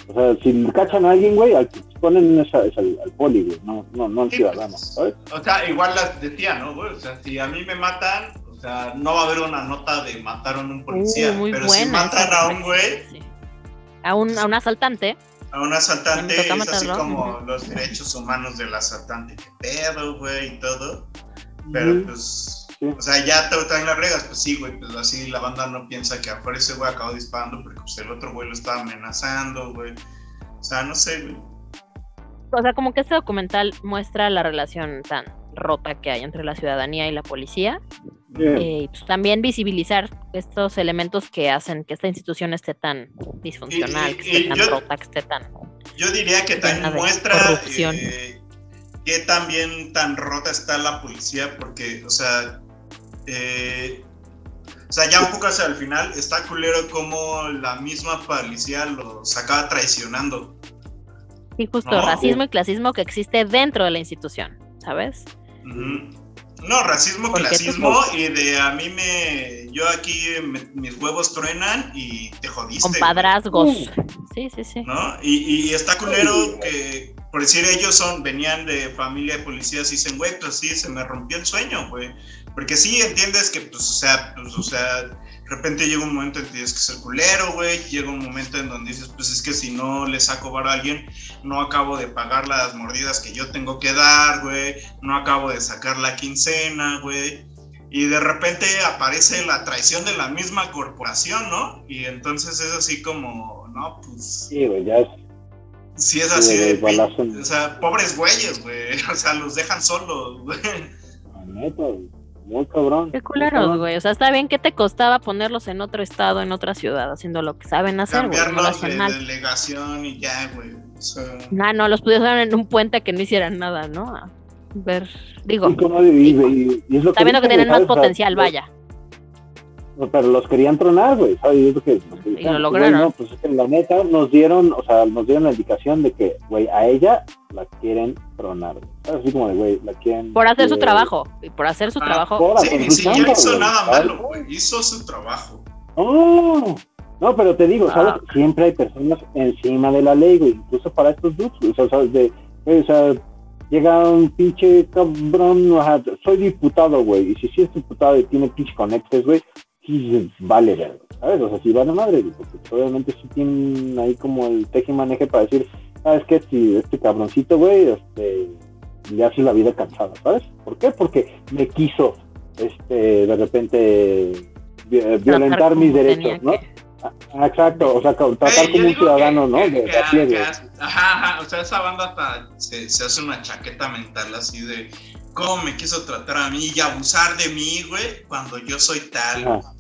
O sea, si cachan a alguien, güey, al que ponen es, a- es al, al poli, güey, no, no, no al ciudadano, ¿sabes? O sea, igual las decía, ¿no, güey? O sea, si a mí me matan, o sea, no va a haber una nota de mataron a un policía. Uh, pero si buena matan esa a un güey, a un, a un asaltante. A un asaltante es así matarlo. como Ujú. los derechos humanos del asaltante. ¿Qué pedo, güey? Y todo. Pero pues, o sea, ya te traen las reglas, pues sí, güey, pues así la banda no piensa que afuera ese güey acabó disparando porque pues, el otro güey lo estaba amenazando, güey. O sea, no sé, güey. O sea, como que este documental muestra la relación tan rota que hay entre la ciudadanía y la policía. Eh, y pues, también visibilizar estos elementos que hacen que esta institución esté tan disfuncional, Y- y- que esté tan yo- rota, que esté tan... Yo diría que también muestra corrupción. eh, que también tan rota está la policía, porque, o sea, eh, o sea, ya un poco hacia el final, está culero como la misma policía los acaba traicionando. Sí, justo, No, racismo y clasismo que existe dentro de la institución, ¿sabes? No, racismo, Porque clasismo tú- y de a mí me. Yo aquí me- mis huevos truenan y te jodiste. Compadrazgos. Sí, sí, sí. ¿no? Y, y está culero que, por decir, ellos son, venían de familia de policías y dicen, güey, pues sí, se me rompió el sueño, güey. Porque sí entiendes que, pues, o sea, pues, o sea, de repente llega un momento en que tienes que ser culero, güey. Llega un momento en donde dices, pues es que si no le saco bar a alguien, no acabo de pagar las mordidas que yo tengo que dar, güey. No acabo de sacar la quincena, güey. Y de repente aparece la traición de la misma corporación, ¿no? Y entonces es así como, no, pues Sí, güey, ya es. Sí, es Sí, así de. en- O sea, pobres güeyes, güey. [laughs] O sea, los dejan solos, güey. neta, güey, muy cabrón. Qué culeros, güey. O sea, está bien que te costaba ponerlos en otro estado, en otra ciudad, haciendo lo que saben hacer. No Cambiarlos hacían de mal. delegación y ya, güey. O sea. No, no, los pudieron en un puente que no hicieran nada, ¿no? A ver, digo, Y y- y- es lo está viendo que dicen, tienen más potencial, vaya. Pero los querían tronar, güey, ¿sabes? Y es lo que, decían, lo lograron. no, pues es que la neta nos dieron, o sea, nos dieron la indicación de que, güey, a ella la quieren tronar, güey. ¿Sabes? Así como de, güey, la quieren... Por hacer su trabajo. Y por hacer su Ah, trabajo. por Sí, ni siquiera chamba, hizo güey, nada ¿sabes? malo, güey. Hizo su trabajo. No, no, pero te digo, ¿sabes? Ah. Siempre hay personas encima de la ley, güey, incluso para estos dudes, güey, o sea, ¿sabes? De, güey, o sea, llega un pinche cabrón, soy diputado, güey, y si sí es diputado y tiene pinche conectes, güey, sí vale, verga, ¿sabes? O sea, sí vale madre, porque obviamente sí tienen ahí como el teje y maneje para decir, ¿sabes qué? Si este cabroncito, güey, este, le hace la vida cansada, ¿sabes? ¿Por qué? Porque me quiso, este, de repente eh, violentar Tratar mis derechos, ¿no? que. Ah, exacto, o sea, tratar Eh, como un ciudadano, que- ¿no? que- De, que- de a pie, que- güey. Ajá, ajá. O sea, esa banda hasta se, se hace una chaqueta mental así de cómo me quiso tratar a mí y abusar de mí, güey, cuando yo soy tal. Ajá.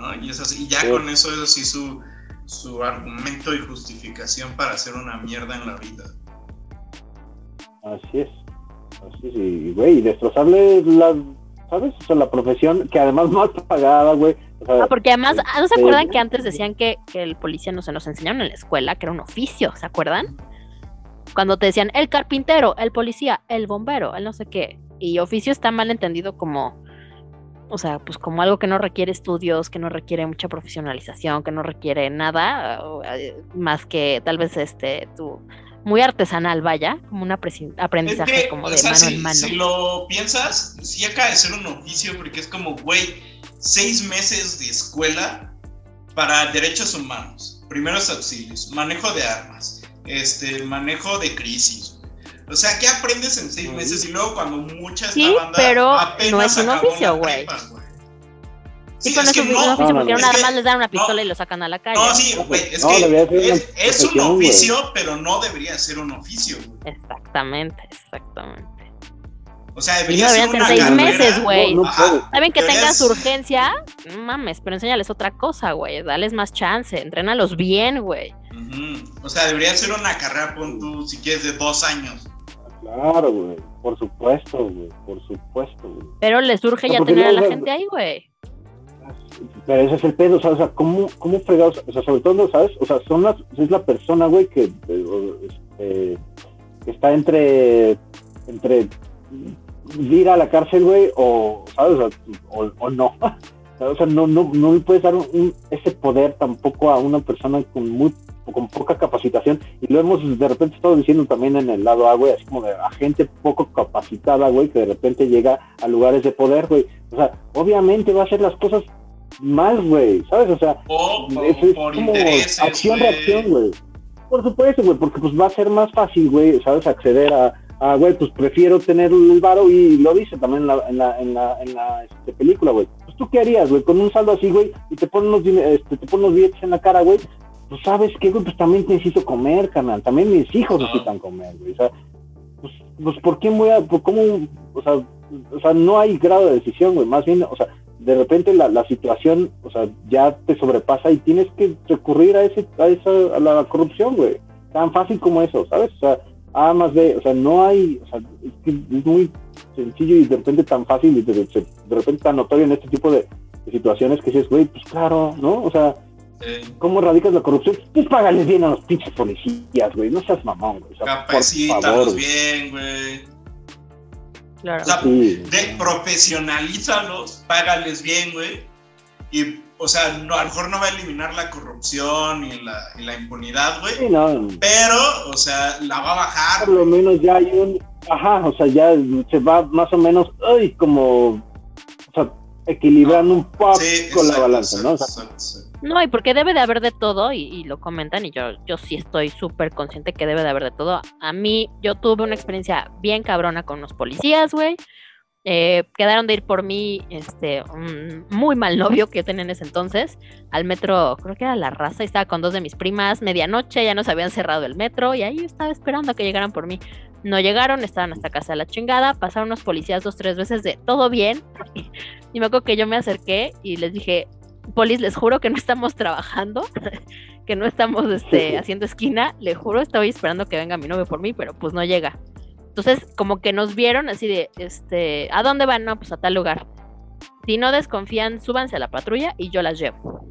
¿No? Y es así, y ya Sí. con eso es así su, su argumento y justificación para hacer una mierda en la vida. Así es. Así es, y güey, y destrozarle la, ¿sabes? O sea, la profesión que además más pagada, güey. O sea, Ah, porque además, eh, ¿no se eh, acuerdan que antes decían que, que el policía no se nos enseñaron en la escuela, que era un oficio, ¿se acuerdan? Cuando te decían el carpintero, el policía, el bombero, el no sé qué. Y oficio está mal entendido como, o sea, pues como algo que no requiere estudios, que no requiere mucha profesionalización, que no requiere nada, eh, más que tal vez este, tu, muy artesanal, vaya, como un aprendizaje Es que, como o de sea, mano si, en mano. si lo piensas, sí acaba de ser un oficio porque es como, güey, seis meses de escuela para derechos humanos, primeros auxilios, manejo de armas, este, manejo de crisis. O sea, ¿qué aprendes en seis meses? Y luego cuando mucha esta Sí, banda pero apenas no es un oficio, güey. Sí, Sí, con es eso que es un no, oficio, no, porque no, más que- les dan una no. pistola y lo sacan a la calle. No, sí, güey, es No, que es, es un oficio, pero no debería ser un oficio, güey. Exactamente, exactamente. O sea, debería no ser deberían una ser seis carrera. meses, güey. No, no. Saben que Deberías- tengan su urgencia, no mames, pero enséñales otra cosa, güey. Dales más chance, entrénalos bien, güey. Ujú. O sea, debería ser una carrera, pon tú, si quieres, de dos años. Claro, güey. Por supuesto, güey. Por supuesto, güey. Pero les urge No, ya tener a la gente ahí, güey. Pero ese es el pedo, o sea, o sea, ¿cómo, cómo fregados? O sea, sobre todo, ¿sabes? O sea, son las, es la persona, güey, que, eh, que está entre, entre ir a la cárcel, güey, o, ¿sabes? O, o- o no. [laughs] O sea, no, no, no le puedes dar un- ese poder tampoco a una persona con muy con poca capacitación y lo hemos de repente estado diciendo también en el lado A, güey, así como de a gente poco capacitada, güey, que de repente llega a lugares de poder, güey. O sea, obviamente va a hacer las cosas más, güey, ¿sabes? O sea, O por, es, es por como intereses, acción, güey. reacción, güey. Por supuesto, güey, porque pues va a ser más fácil, güey, ¿sabes? Acceder a, güey, pues prefiero tener el varo y lo dice también en la, en la, en la, en la este, película, güey. Pues tú qué harías, güey, con un saldo así, güey, y te ponen unos, dine- este, te ponen unos billetes en la cara, güey. Pues sabes qué, güey, pues también necesito comer, canal. También mis hijos necesitan comer, güey. O sea, pues, pues ¿por qué voy a, por cómo, o sea, o sea, no hay grado de decisión, güey. Más bien, o sea, de repente la, la situación, o sea, ya te sobrepasa y tienes que recurrir a ese, a esa, a la corrupción, güey. Tan fácil como eso, ¿sabes? O sea, A más B, o sea, no hay, o sea, es que es muy sencillo y de repente tan fácil y de, de- de repente tan notorio en este tipo de, de situaciones que dices, güey, pues claro, ¿no? O sea, ¿cómo erradicas la corrupción? Pues págales bien a los pinches policías, güey, no seas mamón, güey. O sea, por Capacítalos bien, güey. Claro. O sea, Sí. de, profesionalízalos, págales bien, güey. Y, o sea, no, a lo mejor no va a eliminar la corrupción y la, y la impunidad, güey. Sí, no, Pero, o sea, la va a bajar. por lo menos ya hay un, ajá, o sea, ya se va más o menos, ay, como, o sea, equilibrando un poco Sí, la exacto, balanza, ¿no? O sea, No, y porque debe de haber de todo, y, lo comentan, y yo, yo sí estoy súper consciente que debe de haber de todo. A mí, yo tuve una experiencia bien cabrona con los policías, güey. Eh, quedaron de ir por mí, este, un muy mal novio que tenía en ese entonces, al metro, creo que era La Raza, y estaba con dos de mis primas, medianoche, ya nos habían cerrado el metro, y ahí estaba esperando a que llegaran por mí. No llegaron, estaban hasta casa de la chingada, pasaron unos policías dos, tres veces de todo bien, [laughs] y me acuerdo que yo me acerqué y les dije, Polis, les juro que no estamos trabajando, [laughs] que no estamos este, [laughs] haciendo esquina, le juro, estoy esperando que venga mi novio por mí, pero pues no llega. Entonces, como que nos vieron así de, este, ¿a dónde van? No, pues a tal lugar. Si no desconfían, súbanse a la patrulla y yo las llevo.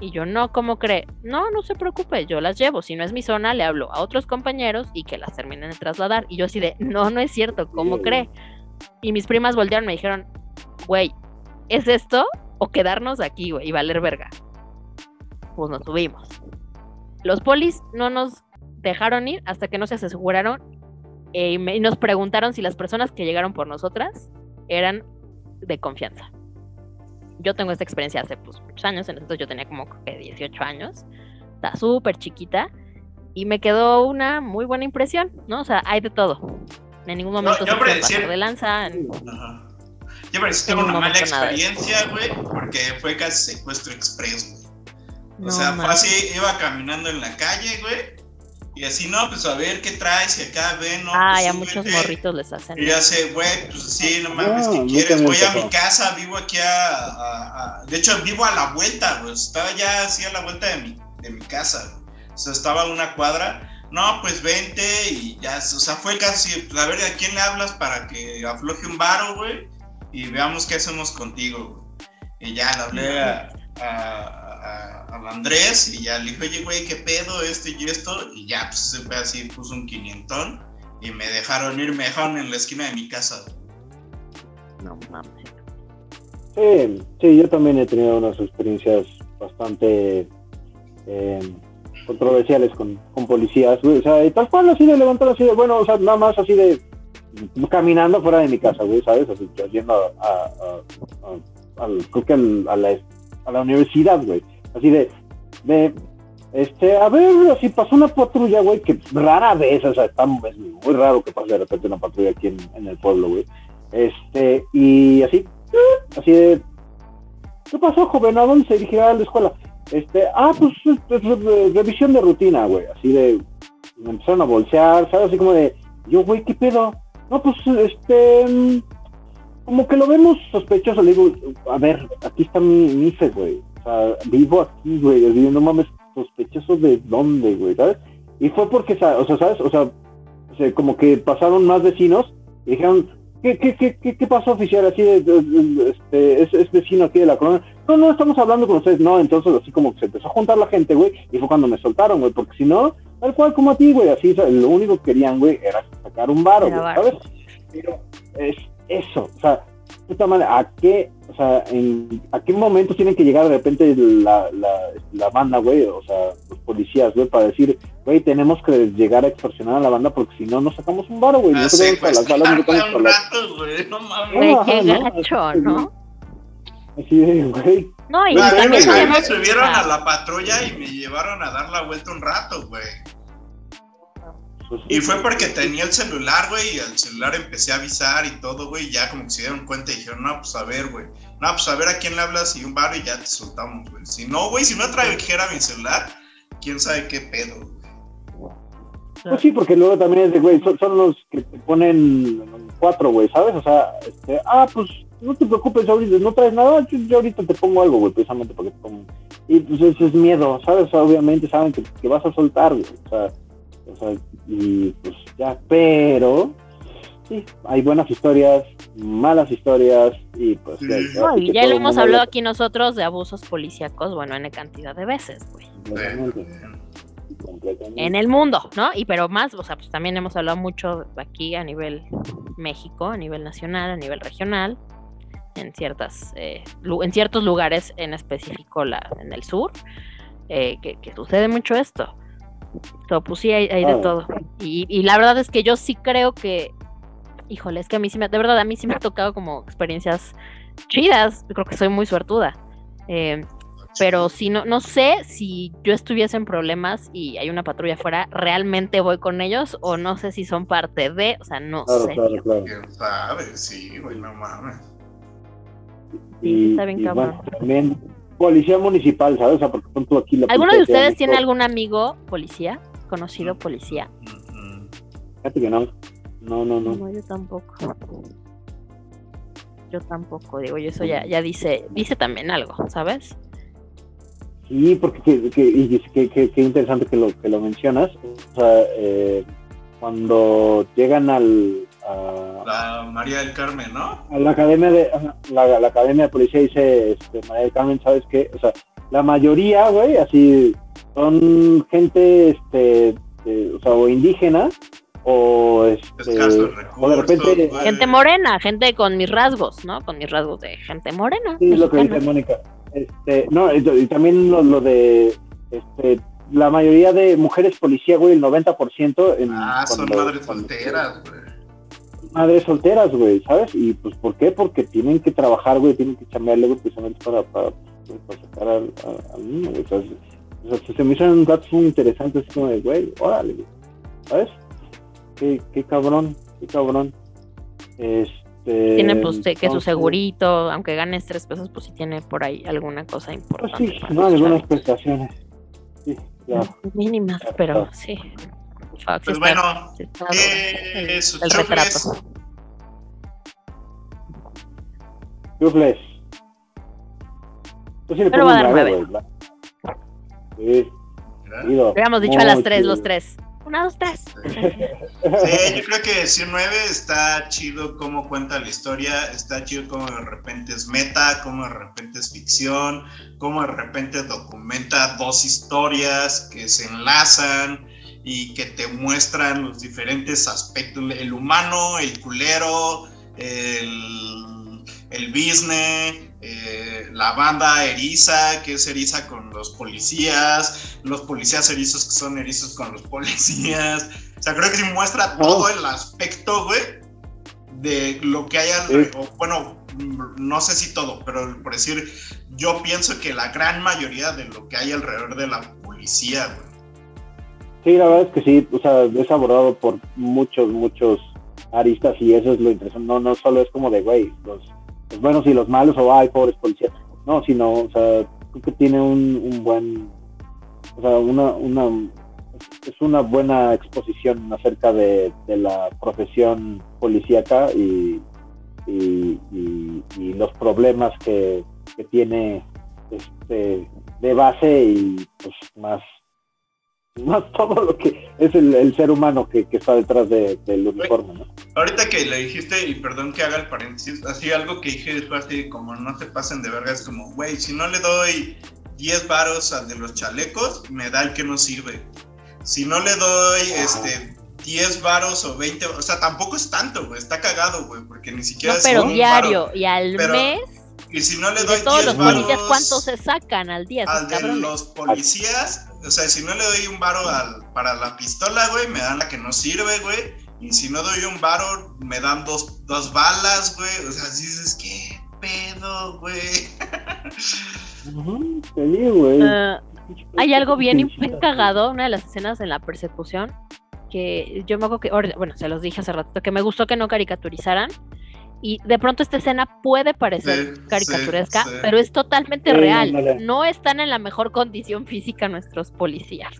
Y yo, no, ¿cómo cree? No, no se preocupe, yo las llevo. Si no es mi zona, le hablo a otros compañeros y que las terminen de trasladar. Y yo así de, no, no es cierto, ¿cómo cree? Y mis primas voltearon y me dijeron, güey, ¿es esto o quedarnos aquí, güey, y valer verga? Pues nos subimos. Los polis no nos dejaron ir hasta que no se aseguraron eh, y, me- y nos preguntaron si las personas que llegaron por nosotras eran de confianza. Yo tengo esta experiencia hace pues, muchos años, en entonces yo tenía como que 18 años, está súper chiquita y me quedó una muy buena impresión, ¿no? O sea, hay de todo. En ningún momento se puede pasar de lanza. en- Yo pero sí En tengo ningún una mala experiencia, güey, porque fue casi secuestro express, güey. O No sea, fue así, iba caminando en la calle, güey. Y así, no, pues a ver qué traes, y acá ven, no. Ay, pues, a muchos morritos les hacen. Y ya sé, güey, pues sí, no mames, No, ¿qué quieres? Voy a mi casa, vivo aquí a, a- a- De hecho, vivo a la vuelta, güey. Estaba ya así a la vuelta de mi, de mi casa, güey. O sea, estaba a una cuadra. No, pues vente y ya, o sea, fue casi, pues, a ver, ¿a quién le hablas para que afloje un varo, güey? Y veamos qué hacemos contigo. Y ya le hablé a, a, a- al Andrés y ya le dije, oye, güey, ¿qué pedo esto y esto? Y ya, pues se fue así, puso un quinientón y me dejaron ir, me dejaron en la esquina de mi casa. No mames. Sí, sí, yo también he tenido unas experiencias bastante eh, controversiales con, con policías, güey. O sea, y tal cual así de levantar así de, bueno, o sea, nada más así de caminando fuera de mi casa, güey, ¿sabes? Así, yo yendo a, a, a- a- creo que la, a la universidad, güey. Así de, de, este, a ver, así pasó una patrulla, güey, que rara vez, o sea, está, es muy raro que pase de repente una patrulla aquí en, el pueblo, güey. Este, y así, así de, ¿qué pasó, joven? ¿A dónde se dirigirá a la escuela? Este, ah, pues, este, re- revisión de rutina, güey, así de, me empezaron a bolsear, ¿sabes? Así como de, yo, güey, ¿qué pedo? No, pues, este, mm, como que lo vemos sospechoso, le digo, a ver, aquí está mi, mi güey, o sea, vivo aquí, güey, de, no mames, sospechoso de dónde, güey, ¿sabes? Y fue porque, o sea, ¿sabes? O sea, como que pasaron más vecinos y dijeron, ¿qué, qué, qué, qué, pasó, oficial? Así de- este, es, es vecino aquí de la colonia. No, no, estamos hablando con ustedes. No, entonces así como que se empezó a juntar la gente, güey, y fue cuando me soltaron, güey, porque si no, tal cual como a ti, güey, así, lo único que querían, güey, era sacar un varo, güey. ¿sabes? Pero es eso, o sea, esta manera, ¿a qué, o sea, en, a qué momento tienen que llegar de repente la, la, la banda, güey, o sea, los policías, güey, para decir, güey, tenemos que llegar a extorsionar a la banda porque si no, nos sacamos un varo, güey, A no tenemos para las balas, [laughs] no tenemos las... güey, no mames. Güey, Ajá, qué ¿no? Así de, güey, No, y A mí, también a mí me subieron a la patrulla y me llevaron a dar la vuelta un rato, güey. Y fue porque tenía el celular, güey, y al celular empecé a avisar y todo, güey, y ya como que se dieron cuenta y dijeron, no, pues a ver, güey, no, pues a ver a quién le hablas y un bar y ya te soltamos, güey. Si no, güey, si no trajera mi celular, quién sabe qué pedo, güey. Pues sí, porque luego también es de, güey, son, son los que te ponen cuatro, güey, ¿sabes? O sea, este, ah, pues no te preocupes ahorita, no traes nada, yo, yo ahorita te pongo algo, güey, precisamente porque te pongo. Y pues es miedo, ¿sabes? Obviamente saben que, que vas a soltar, güey, o sea, o sea, y pues ya, pero sí, hay buenas historias, malas historias, y pues ya, no, y ya lo hemos hablado aquí nosotros de abusos policíacos, bueno, en cantidad de veces, güey. completamente, completamente. En el mundo, ¿no? Y pero más, o sea, pues también hemos hablado mucho aquí a nivel México, a nivel nacional, a nivel regional, en ciertas, eh, en ciertos lugares, en específico la, en el sur, eh, que, que sucede mucho esto. So, pues sí, hay, hay de Claro. todo. Y, y la verdad es que yo sí creo que, híjole, es que a mí sí me, de verdad, a mí sí me ha tocado como experiencias chidas. Yo creo que soy muy suertuda. Eh, pero si no, no sé si yo estuviese en problemas y hay una patrulla afuera, realmente voy con ellos o no sé si son parte de, o sea, no Claro, sé. claro, claro. ¿Quién sabe? Sí, güey, no mames. Y, está bien cabrón. bueno, también policía municipal, ¿sabes? O sea, porque tú aquí la ¿Alguno de ustedes México, tiene algún amigo policía? ¿Conocido policía? Fíjate que no. No, no, no. No, yo tampoco. Yo tampoco, digo, y eso ya, ya dice, dice también algo, ¿sabes? Sí, porque que, que, y que, que- que interesante que lo, que lo mencionas. O sea, eh, cuando llegan al, a, La María del Carmen, ¿no? a la academia de la, la academia de policía dice este, María del Carmen, ¿sabes qué? O sea, la mayoría, güey, así son gente, este, de- o sea, o indígena o este, Escasos o de repente Gente morena, gente con mis rasgos, ¿no? Con mis rasgos de gente morena. Sí, es lo que dice. Mónica. Este, no, y, y también lo, lo de este, la mayoría de mujeres policía, güey, el 90% en Ah, son madres solteras, güey. Madres solteras, güey, ¿sabes? Y pues, ¿por qué? Porque tienen que trabajar, güey, tienen que chambearle, güey, precisamente para, para, pues, para sacar al, a- al niño, güey. O sea, se- o sea, se me hicieron datos muy interesantes, como de, güey, órale, güey, ¿sabes? Qué, qué cabrón, qué cabrón. Este, Tiene pues que su segurito, aunque ganes tres pesos, pues sí tiene por ahí alguna cosa Pues importante. sí, no, algunas prestaciones. Sí, claro. Mínimas, pero sí. Fuck, Pues está- bueno, está eh, sus el chocles. retrato. Rufles. Tú sí le Pero va a dar nueve, nueve. Sí. Chido. Habíamos dicho a las tres, chido. los tres. Una, dos, tres. Sí, yo creo que decir 9 está chido cómo cuenta la historia, está chido cómo de repente es meta, cómo de repente es ficción, cómo de repente documenta dos historias que se enlazan y que te muestran los diferentes aspectos, el humano, el culero, el, el business, eh, la banda eriza, que es eriza con los policías, los policías erizos que son erizos con los policías. O sea, creo que sí muestra todo el aspecto, güey, de lo que hay alrededor. o, Bueno, no sé si todo, pero por decir, yo pienso que la gran mayoría de lo que hay alrededor de la policía, güey. Sí, la verdad es que sí, o sea, es abordado por muchos, muchos aristas y eso es lo interesante. No, no solo es como de, güey, los, los buenos y los malos o, ay, pobres policías. No, sino, o sea, creo que tiene un, buen, o sea, una, una, es una buena exposición acerca de, la profesión policíaca y, y- y los problemas que, que tiene este, de base y pues más más [laughs] todo lo que es el, el ser humano que, que está detrás de- del uniforme, ¿no? Ahorita que le dijiste, y perdón que haga el paréntesis, así algo que dije después, así como no se pasen de verga, es como, güey, si no le doy 10 varos al de los chalecos, me da el que no sirve. Si no le doy, este, 10 varos o 20, o sea, tampoco es tanto, güey, está cagado, güey, porque ni No, siquiera es pero un diario varo. y al Pero- mes, Y si no le doy de todos 10 los policías, varos ¿cuántos se sacan al día? al de los policías, o sea, si no le doy un varo al, para la pistola, güey, me dan la que no sirve, güey. Y si no doy un varo, me dan dos, dos balas, güey. O sea, si dices, ¿qué pedo, güey? Güey. Ah, hay algo bien, bien cagado, una de las escenas en la persecución, que yo me acuerdo que, bueno, se los dije hace rato, que me gustó que no caricaturizaran. Y de pronto esta escena puede parecer Sí, caricaturesca, sí, sí. pero es totalmente Sí, real. No están en la mejor condición física nuestros policías.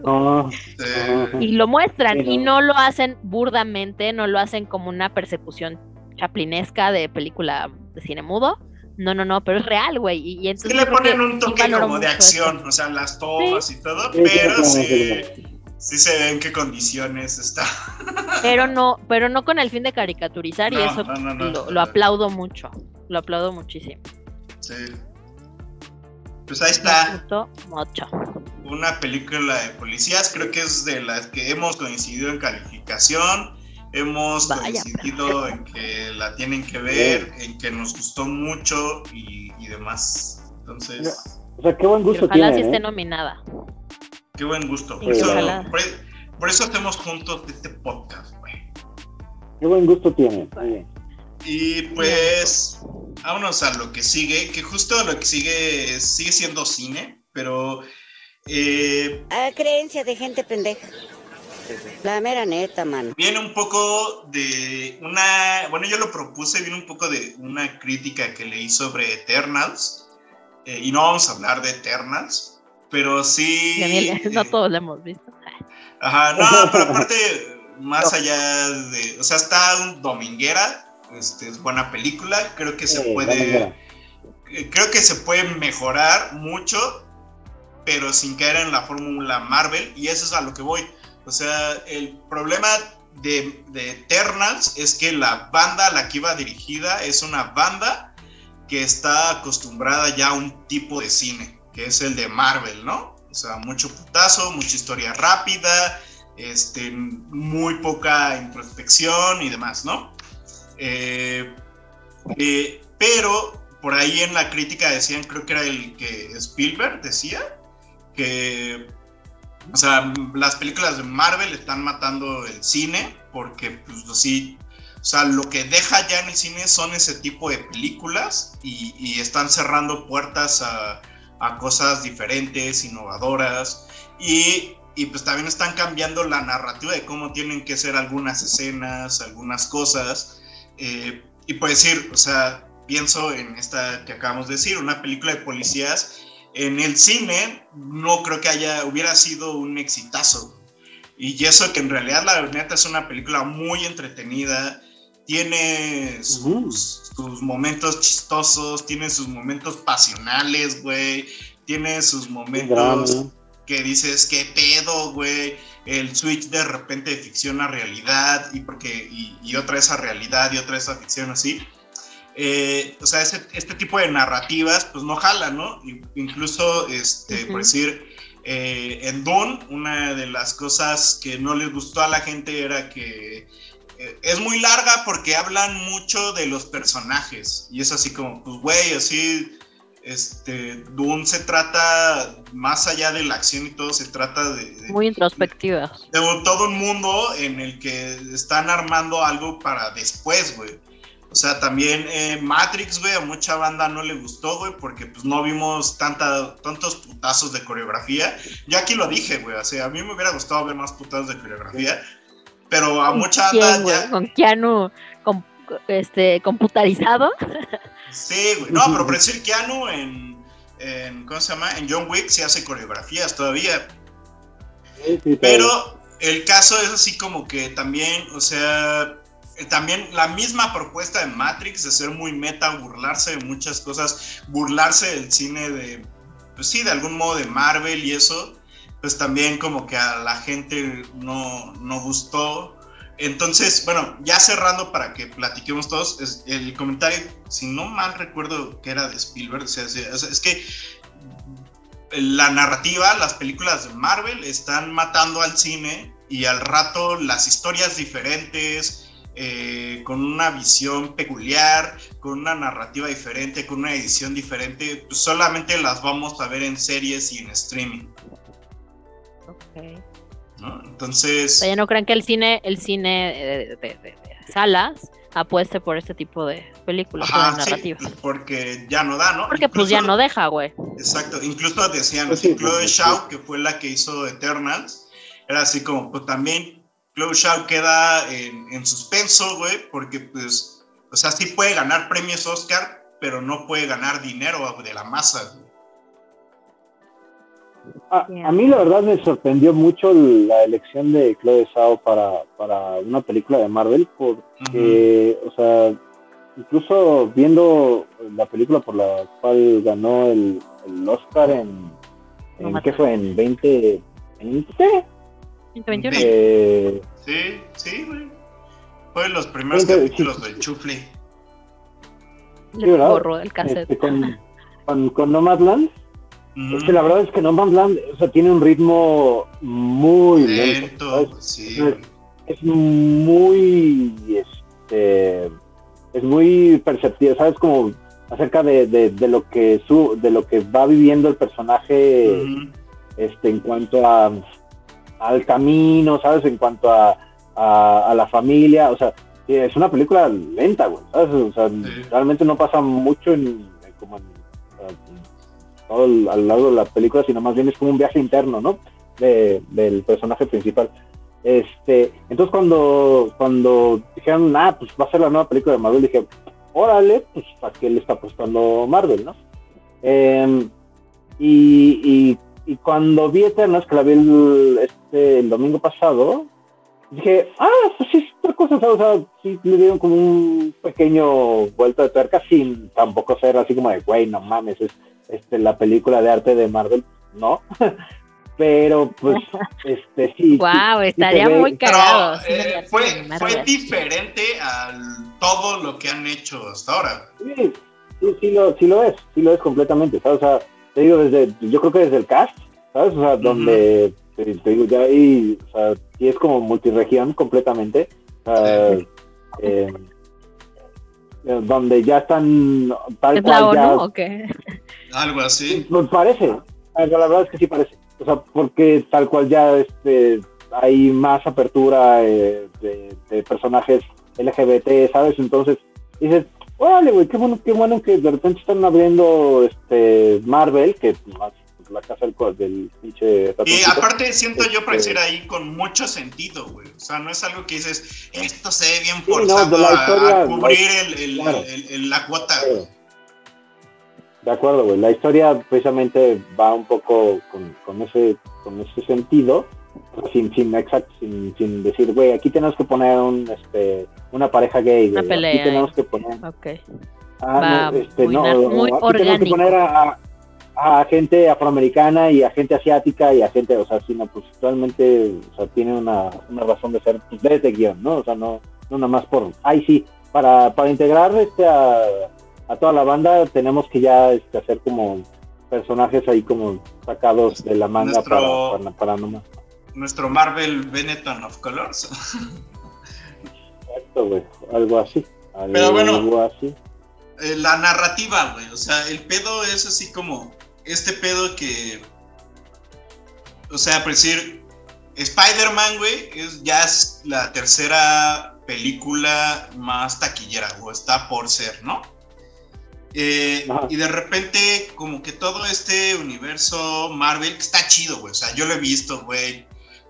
Y lo muestran, Sí, y no. lo hacen burdamente, no lo hacen como una persecución chaplinesca de película de cine mudo. No, no, no, pero es real, güey. Y, y entonces le ponen un toque como de eso. acción, o sea, las tomas y todo, Sí, pero sí, sí, se ve en qué condiciones está. [laughs] Pero no, pero no con el fin de caricaturizar, y eso no, no, no, lo, aplaudo mucho. Lo aplaudo muchísimo. Sí. Pues ahí Me está, gustó mucho. una película de policías, creo que es de las que hemos coincidido en calificación, hemos Vaya, coincidido en que la tienen que ver, en que nos gustó mucho y, y demás. Entonces, o sea, qué buen gusto ojalá sí esté ¿eh? nominada. Qué buen gusto. Sí, Por eso, por, por eso hacemos juntos este podcast, güey. Qué buen gusto bien. Y pues, vámonos a lo que sigue, que justo lo que sigue sigue siendo cine, pero eh, Ah, creencia de gente pendeja. La mera neta, mano. viene un poco de una, bueno, yo lo propuse, viene un poco de una crítica que leí sobre Eternals, eh, y no vamos a hablar de Eternals, pero sí... Daniel, [laughs] no eh, todos lo hemos visto. Ajá, no, [laughs] pero aparte, más allá de, o sea, está un dominguera, este, es buena película, creo que se Sí, puede... eh, creo que se puede mejorar mucho, pero sin caer en la fórmula Marvel, y eso es a lo que voy. O sea, el problema de, de Eternals es que la banda a la que iba dirigida es una banda que está acostumbrada ya a un tipo de cine, que es el de Marvel, ¿no? O sea, mucho putazo, mucha historia rápida, este, muy poca introspección y demás, ¿no? Eh, eh, pero por ahí en la crítica decían, creo que era el que Spielberg decía, que, o sea, las películas de Marvel están matando el cine, porque pues así, o sea, lo que deja ya en el cine son ese tipo de películas y, y están cerrando puertas a, a cosas diferentes, innovadoras, y, y pues también están cambiando la narrativa de cómo tienen que ser algunas escenas, algunas cosas. Eh, y por decir, o sea, pienso en esta que acabamos de decir, una película de policías. En el cine no creo que haya, hubiera sido un exitazo. Y eso que en realidad la neta es una película muy entretenida, tiene sus, sus momentos chistosos, tiene sus momentos pasionales, güey, tiene sus momentos que dices, qué pedo, güey, el switch de repente de ficción a realidad y, porque, y, y otra vez a realidad y otra vez a ficción así. Eh, o sea, ese- este tipo de narrativas, pues no jala, ¿no? Incluso, este, por decir, eh, en Dune, una de las cosas que no les gustó a la gente era que eh, es muy larga porque hablan mucho de los personajes. Y es así como, pues, güey, así, este, Dune se trata, más allá de la acción y todo, se trata de, de- Muy introspectivas. de un- todo un mundo en el que están armando algo para después, güey. O sea, también eh, Matrix, güey, a mucha banda no le gustó, güey, porque pues no vimos tanta, tantos putazos de coreografía. Yo aquí lo dije, güey, o sea, a mí me hubiera gustado ver más putazos de coreografía, pero a mucha ¿Quién, banda güey? ya... Con Keanu este, computarizado. Sí, güey. No, pero por decir Keanu en, en, ¿cómo se llama? En John Wick se hace coreografías todavía. Sí, sí, Pero el caso es así como que también, o sea, también la misma propuesta de Matrix de ser muy meta, burlarse de muchas cosas, burlarse del cine de, pues sí, de algún modo de Marvel y eso, pues también como que a la gente no, no gustó. Entonces, bueno, ya cerrando para que platiquemos todos, el comentario, si no mal recuerdo que era de Spielberg, o sea, es que la narrativa, las películas de Marvel están matando al cine y al rato las historias diferentes, eh, con una visión peculiar, con una narrativa diferente, con una edición diferente, pues solamente las vamos a ver en series y en streaming. ¿No? O Entonces, sea, ya no crean que el cine, el cine eh, de, de- de salas apueste por este tipo de películas o ajá, de sí, narrativas. porque ya no da, ¿no? Porque pues ya no deja, güey. Exacto, incluso decían Pues así, sí, Chloe pues, sí. Shaw, que fue la que hizo Eternals, era así como, pues también Chloe Shaw queda en, en suspenso, güey, porque pues, o sea, sí puede ganar premios Oscar, pero no puede ganar dinero de la masa, güey. A, a mí la verdad me sorprendió mucho la elección de Chloe Zhao para, para una película de Marvel, porque, o sea, incluso viendo la película por la cual ganó el, el Oscar en, en No ¿qué fue? En 20... ¿En qué? 121. Eh, Sí, sí, güey. Fue de los primeros Sí, sí. capítulos del Chufle. ¿verdad? borró el cassette. Este, con, con, con Nomadland. Es que la verdad es que Nomadland, o sea, tiene un ritmo muy lento. Lento, sí, Es- muy este es muy perceptivo sabes como acerca de, de, de lo que su de lo que va viviendo el personaje este en cuanto a al camino sabes en cuanto a, a, a la familia o sea es una película lenta güey sabes o sea realmente no pasa mucho en a lo largo de la película sino más bien es como un viaje interno no de, del personaje principal. Este, entonces cuando, cuando dijeron, ah, pues va a ser la nueva película de Marvel, dije, órale, pues a qué le está apostando Marvel, ¿no? Em, y, y, cuando vi Eternas, que la vi el, este, el domingo pasado, dije, ah, pues sí, otra cosa, o sea, sí le dieron como un pequeño vuelta de tuerca sin tampoco ser así como de, güey, no mames, es este, la película de arte de Marvel, ¿no? [laughs] Pero pues, [laughs] este, sí. Wow, sí- sí estaría ve- muy cagado. sí, Eh, la- fue, la- diferente a todo lo que han hecho hasta ahora. Sí, sí, sí lo, sí lo es, sí lo es completamente, ¿sabes? O sea, te digo, desde, yo creo que desde el cast, ¿sabes? O sea, donde, te, te digo, ya ahí, o sea, sí es como multiregión completamente, o sea, eh, eh, donde ya están tal ¿Es la cual ya, o qué? Algo así. pues parece, la verdad es que sí parece, o sea, porque tal cual ya este, hay más apertura eh, de, de personajes LGBT, ¿sabes? Entonces dices, órale, güey, qué bueno, qué bueno que de repente están abriendo este Marvel, que más la casa del, pinche Y aparte siento yo Este, decir ahí con mucho sentido, güey. O sea, no es algo que dices, esto se ve bien Sí, no, forzado la a- historia, a, cubrir el, el- claro. el- el- la cuota. Claro. De acuerdo, güey. La historia precisamente va un poco con, con ese con ese sentido, sin sin exacto, sin, sin decir, güey, aquí tenemos que poner un este una pareja gay, Una güey. pelea, Aquí tenemos eh. que poner Ok. ah, Va no, este, muy no, muy aquí tenemos que orgánico. poner a, a- a gente afroamericana y a gente asiática y a gente, o sea, sino pues realmente, o sea, tiene una, una razón de ser pues, desde guion, ¿no? O sea, no, no nada más por, ay sí, para, para integrar este a, a toda la banda tenemos que ya este, hacer como personajes ahí como sacados de la manga Nuestro- para, para, para nomás. Nuestro Marvel Benetton of Colors. Exacto, güey, algo así. Algo Pero bueno. así. Eh, la narrativa, güey. O sea, el pedo es así como este pedo que. O sea, por decir, Spider-Man, güey, es, ya es la tercera película más taquillera, o está por ser, ¿no? Eh, y de repente, como que todo este universo Marvel, que está chido, güey. O sea, yo lo he visto, güey.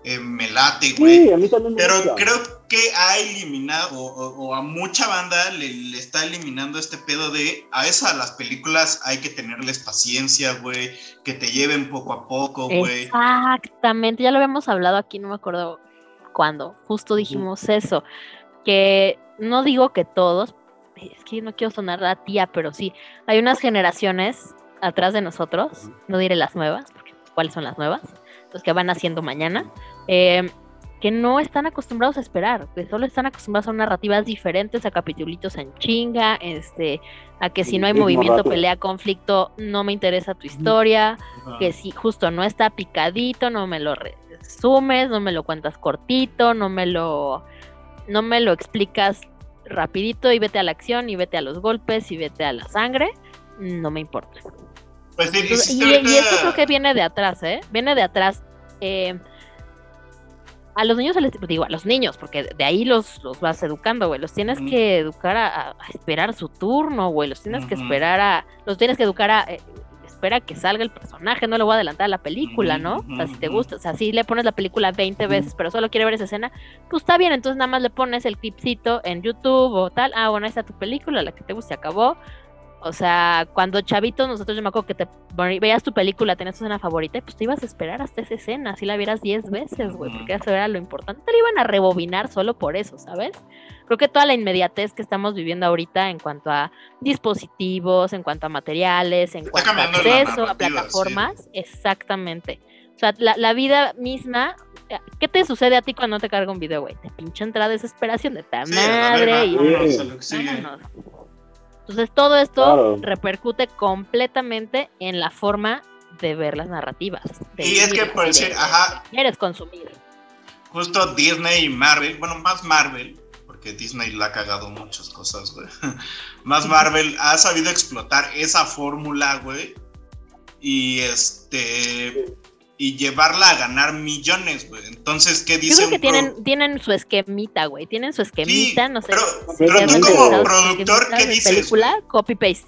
eh, me late, güey. Sí, a mí también me Pero gusta. creo que ha eliminado, o, o- o a mucha banda le, le está eliminando este pedo de a esas las películas hay que tenerles paciencia, güey, que te lleven poco a poco, güey. Exactamente, ya lo habíamos hablado aquí, no me acuerdo cuándo, justo dijimos eso, que no digo que todos, es que no quiero sonar la tía, pero sí, hay unas generaciones atrás de nosotros, no diré las nuevas, porque cuáles son las nuevas, los que van haciendo mañana, eh, que no están acostumbrados a esperar, que solo están acostumbrados a narrativas diferentes, a capitulitos en chinga, este, a que si no hay movimiento, pelea, conflicto, no me interesa tu historia, que si justo no está picadito, no me lo resumes, no me lo cuentas cortito, no me lo, no me lo explicas rapidito y vete a la acción y vete a los golpes y vete a la sangre, no me importa. Pues sí, Entonces, y, esto creo que viene de atrás, ¿eh? Viene de atrás. eh, a los niños, se les, digo, a los niños, porque de ahí los, los vas educando, güey. Los tienes que educar a, a esperar su turno, güey. Los tienes que esperar a. Los tienes que educar a. eh, espera que salga el personaje, no le voy a adelantar a la película, ¿no? O sea, si te gusta, o sea, si le pones la película 20 veces, pero solo quiere ver esa escena, pues está bien, entonces nada más le pones el clipcito en YouTube o tal, ah, bueno, ahí está tu película, la que te guste, acabó. O sea, cuando chavitos, nosotros yo me acuerdo que te veías tu película, tenías tu escena favorita, pues te ibas a esperar hasta esa escena, si la vieras 10 veces, güey, porque eso era lo importante. Te la iban a rebobinar solo por eso, ¿sabes? Creo que toda la inmediatez que estamos viviendo ahorita en cuanto a dispositivos, en cuanto a materiales, en cuanto a acceso a plataformas, exactamente. O sea, la, vida misma, eh, ¿qué te sucede a ti cuando te carga un video, güey? Te pinche entrada de desesperación de ta madre y... Entonces todo esto repercute completamente en la forma de ver las narrativas. y es que por decir, ajá. Quieres consumir. Justo Disney y Marvel, bueno, más Marvel, porque Disney la ha cagado muchas cosas, güey. [laughs] más Marvel ha sabido explotar esa fórmula, güey. Y este y llevarla a ganar millones, güey. Entonces, ¿qué dice? Yo creo que tienen, tienen su esquemita, güey. Tienen su esquemita, no sé. Pero, tú como productor, ¿qué dices? Película, copy paste.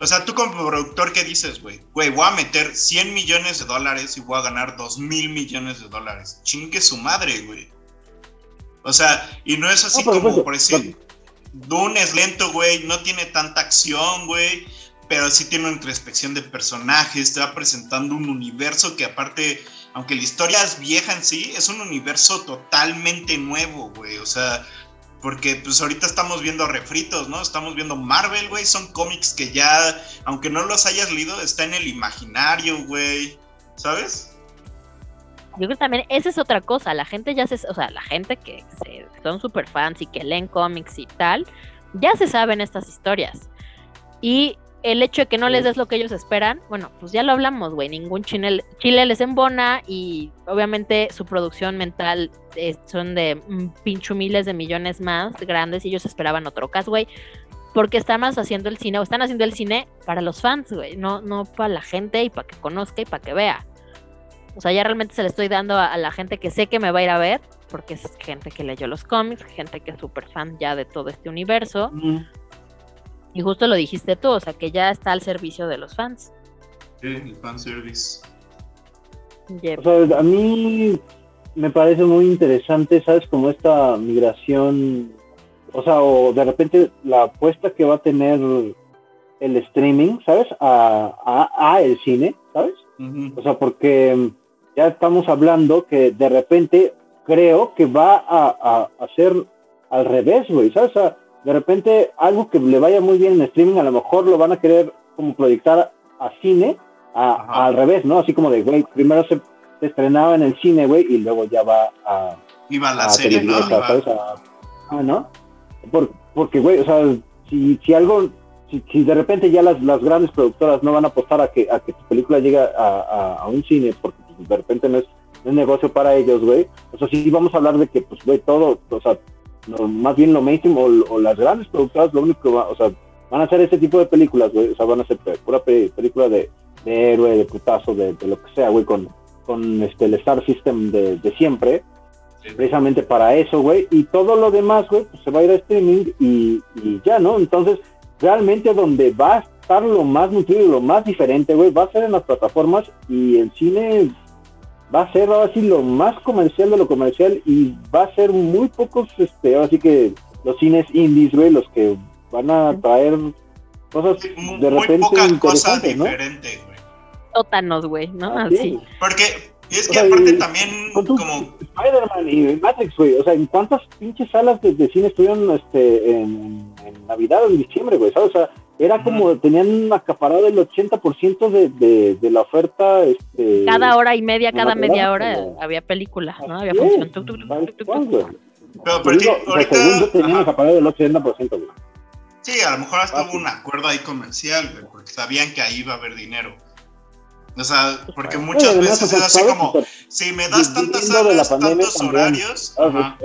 O sea, tú como productor, ¿qué dices, güey? Güey, voy a meter 100 millones de dólares y voy a ganar 2 mil millones de dólares. Chingue su madre, güey. O sea, y no es así como, por decir, Dune es lento, güey, no tiene tanta acción, güey pero sí tiene una introspección de personajes, te va presentando un universo que aparte, aunque la historia es vieja en sí, es un universo totalmente nuevo, güey, o sea, porque pues ahorita estamos viendo refritos, ¿no? Estamos viendo Marvel, güey, son cómics que ya, aunque no los hayas leído, está en el imaginario, güey, ¿sabes? Yo creo que también esa es otra cosa, la gente ya se, o sea, la gente que son super fans y que leen cómics y tal, ya se saben estas historias. Y el hecho de que no les des lo que ellos esperan, bueno, pues ya lo hablamos, güey, ningún chile, chile les embona y obviamente su producción mental son de pincho miles de millones más grandes y ellos esperaban otro caso, güey, porque estamos haciendo el cine o están haciendo el cine para los fans, güey, no, no para la gente y para que conozca y para que vea. O sea, ya realmente se le estoy dando a, la gente que sé que me va a ir a ver, porque es gente que leyó los cómics, gente que es súper fan ya de todo este universo. Y justo lo dijiste tú, o sea, que ya está al servicio de los fans. Sí, el fanservice. O sea, a mí me parece muy interesante, ¿sabes? Como esta migración, o sea, o de repente la apuesta que va a tener el streaming, ¿sabes? A, a, el cine, ¿sabes? O sea, porque ya estamos hablando que de repente creo que va a, a, ser al revés, güey, ¿sabes? O sea, de repente algo que le vaya muy bien en streaming, a lo mejor lo van a querer como proyectar a cine, al revés, ¿no? Así como de, güey, primero se, estrenaba en el cine, güey, y luego ya va a... Iba a la serie, ¿no? ah, ¿no? porque, güey, o sea, si, si algo, si, de repente ya las, las grandes productoras no van a apostar a que, a que tu película llegue a, a, un cine, porque pues, de repente no es, es negocio para ellos, güey, o sea, sí vamos a hablar de que, pues, güey, todo, o sea, más bien lo mainstream o, las grandes productoras lo único que va, o sea, van a hacer ese tipo de películas, güey, o sea, van a hacer pura película de, héroe, de putazo, de, lo que sea, güey, con, con este, el Star System de, siempre, precisamente para eso, güey, y todo lo demás, güey, pues se va a ir a streaming y, y ya, ¿no? Entonces, realmente donde va a estar lo más nutrido, lo más diferente, güey, va a ser en las plataformas y el cine va a ser ahora sí lo más comercial de lo comercial y va a ser muy pocos, este, ahora sí que los cines indies, güey, los que van a traer cosas de repente muy poca cosa diferente, güey. Sótanos, güey, ¿no? Así. Porque es que aparte también como Spider-Man y Matrix, güey, o sea, ¿en cuántas pinches salas de, cine estuvieron este en, en Navidad o en diciembre, güey? ¿sabes? O sea, era como, tenían acaparado el 80% de, de, de la oferta. Este, cada hora y media, cada media hora había película, ¿no? Había función. Pero, pero digo, ahorita... Segundo tenían acaparado el 80%, güey. Sí, a lo mejor hasta hubo un acuerdo ahí comercial, güey, porque sabían que ahí iba a haber dinero. O sea, porque muchas veces es así como, si me das tantas salas, tantos horarios... Ajá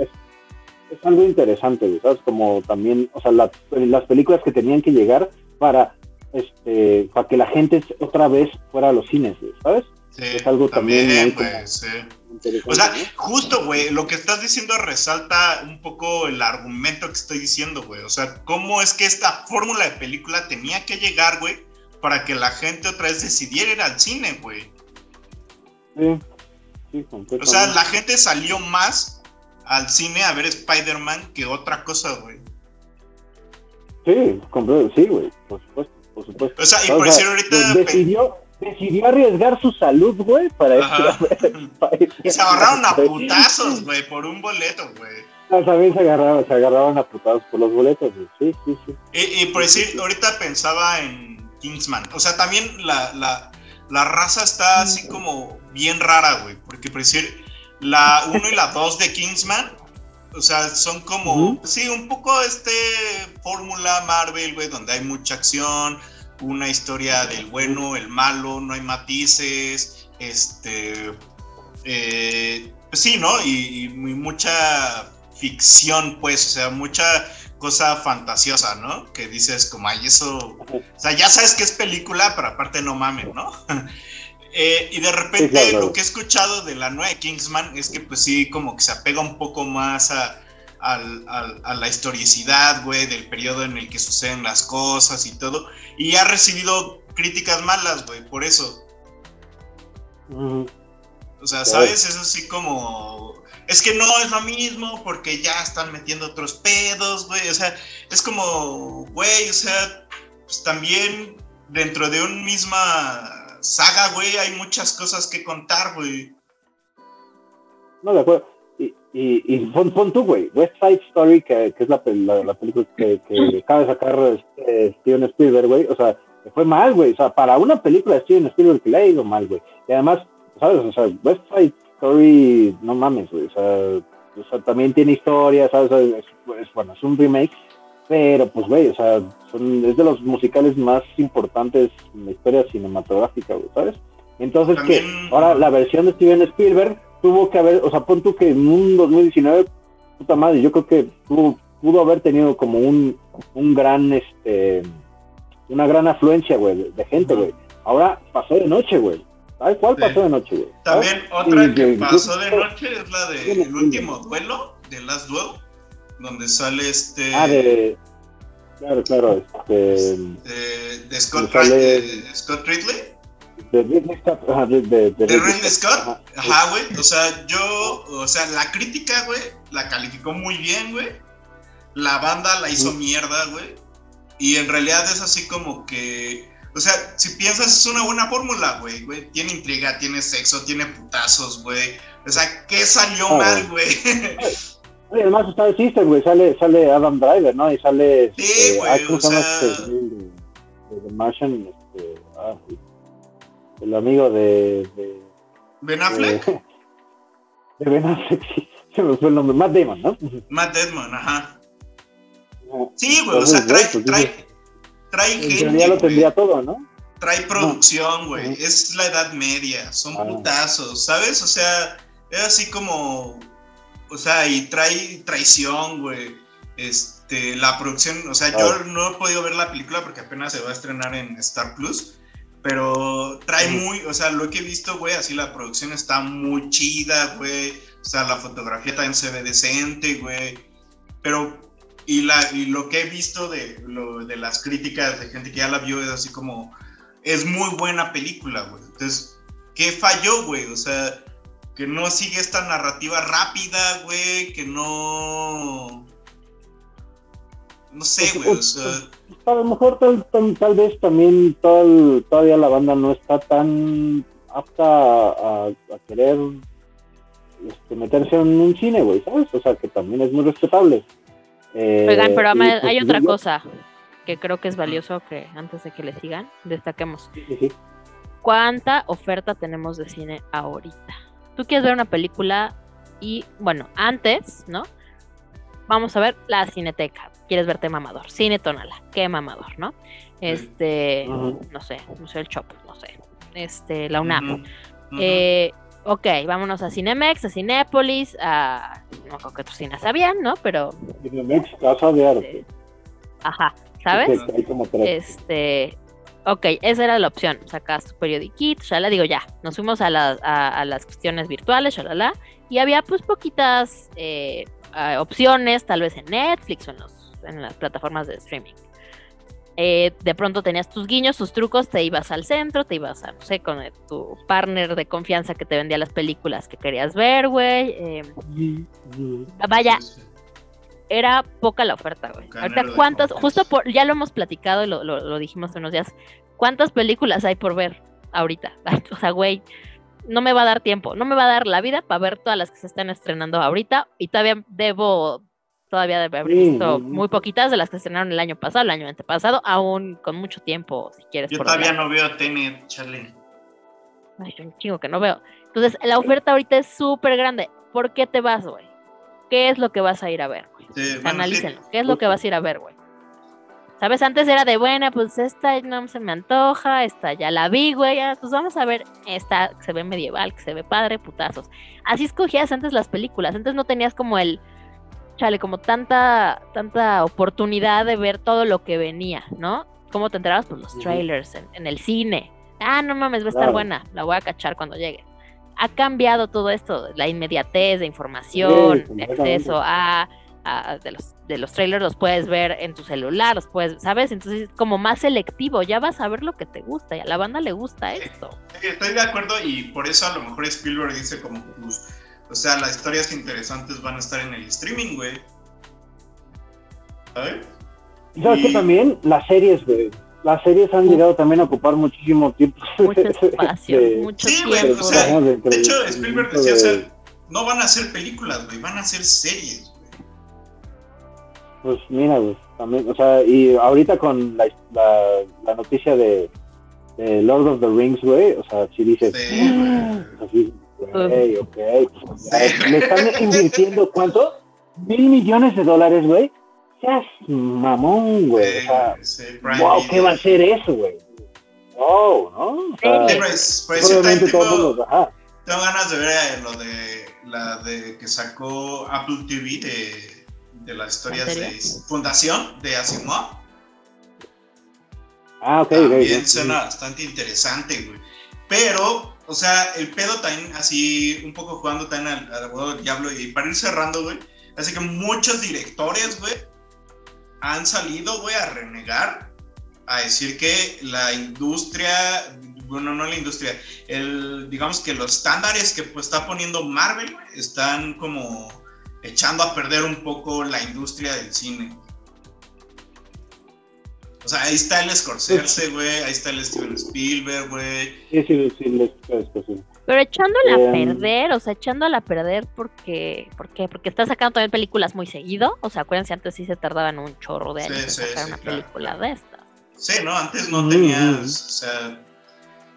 es algo interesante, ¿sabes? Como también, o sea, las películas que tenían que llegar para, este, para que la gente otra vez fuera a los cines, ¿sabes? Sí, es algo también, pues, O sea, justo, güey, lo que estás diciendo resalta un poco el argumento que estoy diciendo, güey. O sea, cómo es que esta fórmula de película tenía que llegar, güey, para que la gente otra vez decidiera ir al cine, güey. Sí, sí, O sea, la gente salió más al cine a ver Spider-Man que otra cosa, güey. Sí, sí, güey, por supuesto, por supuesto. O sea, y por decir ahorita- de- decidió, decidió arriesgar su salud, güey, para Spider-Man. [laughs] Y se agarraron a putazos, güey, por un boleto, güey. Ah, También se agarraron, se agarraron a putados por los boletos, güey. Sí, sí, sí. Y, y por decir, ahorita pensaba en Kingsman. O sea, también la, la, la raza está así como bien rara, güey. Porque por decir, la 1 y la 2 de Kingsman, o sea, son como, sí, un poco este fórmula Marvel, güey, donde hay mucha acción, una historia del bueno, el malo, no hay matices, este, eh, pues sí, ¿no? Y, y mucha ficción, pues, o sea, mucha cosa fantasiosa, ¿no? Que dices como, ay, eso, o sea, ya sabes que es película, pero aparte no mames, ¿no? [laughs] Eh, y de repente Sí, claro, claro. lo que he escuchado de la nueva Kingsman es que pues sí, como que se apega un poco más a, la historicidad, güey, del periodo en el que suceden las cosas y todo. Y ha recibido críticas malas, güey, por eso. O sea. ¿sabes? Es así como... Es que no es lo mismo porque ya están metiendo otros pedos, güey. O sea, es como, güey, o sea, pues también dentro de una misma saga, güey, hay muchas cosas que contar, güey. No, de acuerdo. Y, y, y pon, pon tú, güey, West Side Story, que, que es la, pel- la, la película que, que acaba de sacar este, Steven Spielberg, güey, o sea, fue mal, güey, o sea, para una película de Steven Spielberg que le ha ido mal, güey. Y además, ¿sabes? O sea, West Side Story, no mames, güey, o sea, o sea, también tiene historia, ¿sabes? O sea, Es, es- bueno, es un remake, pero pues, güey, o sea, son, es de los musicales más importantes en la historia cinematográfica, güey, ¿sabes? Entonces, que ahora la versión de Steven Spielberg tuvo que haber, o sea, pon tú que en un 2019, puta madre, yo creo que tuvo, pudo haber tenido como un, un gran, este, una gran afluencia, güey, de, gente, güey. Ahora pasó de noche, güey. ¿Sabes cuál Sí. pasó de noche, güey? También otra Y que pasó de noche es la de El último duelo, de Last Duel, donde sale este... Ah, de... Claro, claro, este... de, de Scott, sale- de Scott Ridley. De Ridley Scott, ajá, de, de, de De Ridley Scott. Ajá. Ajá, güey. O sea, yo, o sea, la crítica, güey, la calificó muy bien, güey. La banda la hizo mierda, güey. Y en realidad es así como que, o sea, si piensas es una buena fórmula, güey, güey. Tiene intriga, tiene sexo, tiene putazos, güey. O sea, ¿qué salió Ah, mal, güey? [laughs] Oye, además está el Sister, güey, sale, sale Adam Driver, ¿no? Y sale... Sí, este, güey, ¿cómo o sea- este Martian? Este, ah, el amigo de... de ¿Ben Affleck? De, [laughs] de Ben Affleck, sí, se me fue el nombre, Matt Damon, ¿no? Matt Edmond, ajá. Ah, Sí, güey, o sea, trae, pues, trae, trae En gente, realidad lo tendría todo, ¿no? Trae producción, güey. Es la edad media. Son Ah. putazos, ¿sabes? O sea, es así como. O sea, y trae traición, güey. Este, la producción. O sea, yo no he podido ver la película porque apenas se va a estrenar en Star Plus. Pero trae muy. O sea, lo que he visto, güey, así la producción está muy chida, güey. O sea, la fotografía también se ve decente, güey. Pero. Y, la, y lo que he visto de, lo, de las críticas de gente que ya la vio es así como es muy buena película, güey. Entonces, ¿qué falló, güey? O sea, que no sigue esta narrativa rápida, güey, que no... No sé, güey, o sea... A lo mejor tal, tal, tal vez también tal- todavía la banda no está tan apta a, a- a querer este, meterse en un cine, güey, ¿sabes? O sea, que también es muy respetable. Eh, Oigan, pero y, pues, hay otra yo- cosa que creo que es valioso que antes de que le sigan, destaquemos. sí, sí. ¿Cuánta oferta tenemos de cine ahorita? Tú quieres ver una película y, bueno, antes, ¿no? Vamos a ver la cineteca. Quieres verte mamador. Cine Tonala. Qué mamador, ¿no? Este, Ujú. no sé, Museo del Chopo, no sé. Este, la UNAM. Ujú. Eh, ok, vámonos a Cinemex, a Cinépolis, a. No creo que otros cines habían, ¿no? Pero, Cinemex, Casa de Arte. ajá, ¿sabes? Sí, hay como tres. Este, ok, esa era la opción. Sacas tu periodiquito, la digo ya. Nos fuimos a, las- a, a las cuestiones virtuales, shalala, y había pues poquitas eh, opciones, tal vez en Netflix o en, los- en las plataformas de streaming. eh, de pronto tenías tus guiños, tus trucos, te ibas al centro, te ibas a, no sé, con tu partner de confianza que te vendía las películas que querías ver, güey. eh, vaya, era poca la oferta, güey. Ahorita, ¿cuántas? Justo por, ya lo hemos platicado y lo, lo- lo dijimos hace unos días. ¿Cuántas películas hay por ver ahorita? [laughs] O sea, güey, no me va a dar tiempo, no me va a dar la vida para ver todas las que se están estrenando ahorita y todavía debo, todavía debo haber visto muy poquitas de las que se estrenaron el año pasado, el año antepasado, aún con mucho tiempo, si quieres. Yo por todavía hablar. no veo Tenet, Charlie. Ay, yo un chingo que no veo. Entonces, la oferta ahorita es súper grande. ¿Por qué te vas, güey? ¿Qué es lo que vas a ir a ver, güey? Sí, bueno, Analícenlo. sí. ¿Qué es lo que vas a ir a ver, güey? ¿Sabes? Antes era de buena, pues esta no se me antoja, esta ya la vi, güey. ya, Pues vamos a ver esta que se ve medieval, que se ve padre, putazos. Así escogías antes las películas. Antes no tenías como el. Chale, como tanta, tanta oportunidad de ver todo lo que venía, ¿no? ¿Cómo te enterabas? Pues los trailers en, en el cine. Ah, no mames, va a estar Claro. buena. La voy a cachar cuando llegue. Ha cambiado todo esto, la inmediatez de información, de acceso a, a- de los de los trailers los puedes ver en tu celular, los puedes, ¿sabes? Entonces es como más selectivo, ya vas a ver lo que te gusta y a la banda le gusta esto. Sí, Estoy de acuerdo y por eso a lo mejor Spielberg dice como, pues, o sea, las historias interesantes van a estar en el streaming, güey. ¿Sabes? ¿Y ¿Sabes Y- también? Las series, güey. Las series han llegado también a ocupar muchísimo tiempo. Mucho [laughs] espacio, de- mucho Sí, güey, tiempo. o sea, de- de hecho, de- Spielberg de- decía, o sea, no van a hacer películas, güey, van a hacer series, güey. Pues mira, güey, también, o sea, y ahorita con la, la, la noticia de, de Lord of the Rings, güey, o sea, si dices, Sí, o sea, sí, güey, ok, pues, le están invirtiendo, ¿cuánto? Mil millones de dólares, güey. Seas mamón, güey, o sea, Sí, Prime wow. ¿qué va a ser eso, güey? Wow, ¿no? O sea, Sí, pues, pues, sí, obviamente tipo- todos los, ajá, Tengo ganas de ver eh, lo de la de que sacó Apple TV de, de las historias ¿En de? Fundación de Asimov. ah, ok, También ok. suena bastante interesante, güey. Pero, o sea, el pedo también, así, un poco jugando también al, al abogado del diablo, y para ir cerrando, güey, así que muchos directores, güey, han salido, güey, a renegar, a decir que la industria, bueno, no la industria, el, digamos que los estándares que pues, está poniendo Marvel, están como echando a perder un poco la industria del cine. O sea, ahí está el Scorsese, güey, ahí está el Steven Spielberg, güey. Sí, sí, sí, posible. Pero echándola a Em, perder, o sea, echándola a perder porque, ¿por qué? Porque está sacando también películas muy seguido. O sea, acuérdense, antes sí se tardaban un chorro de Sí, años en sí, sacar sí, una claro, película de estas. Sí, ¿no? Antes no tenías, mm. o sea...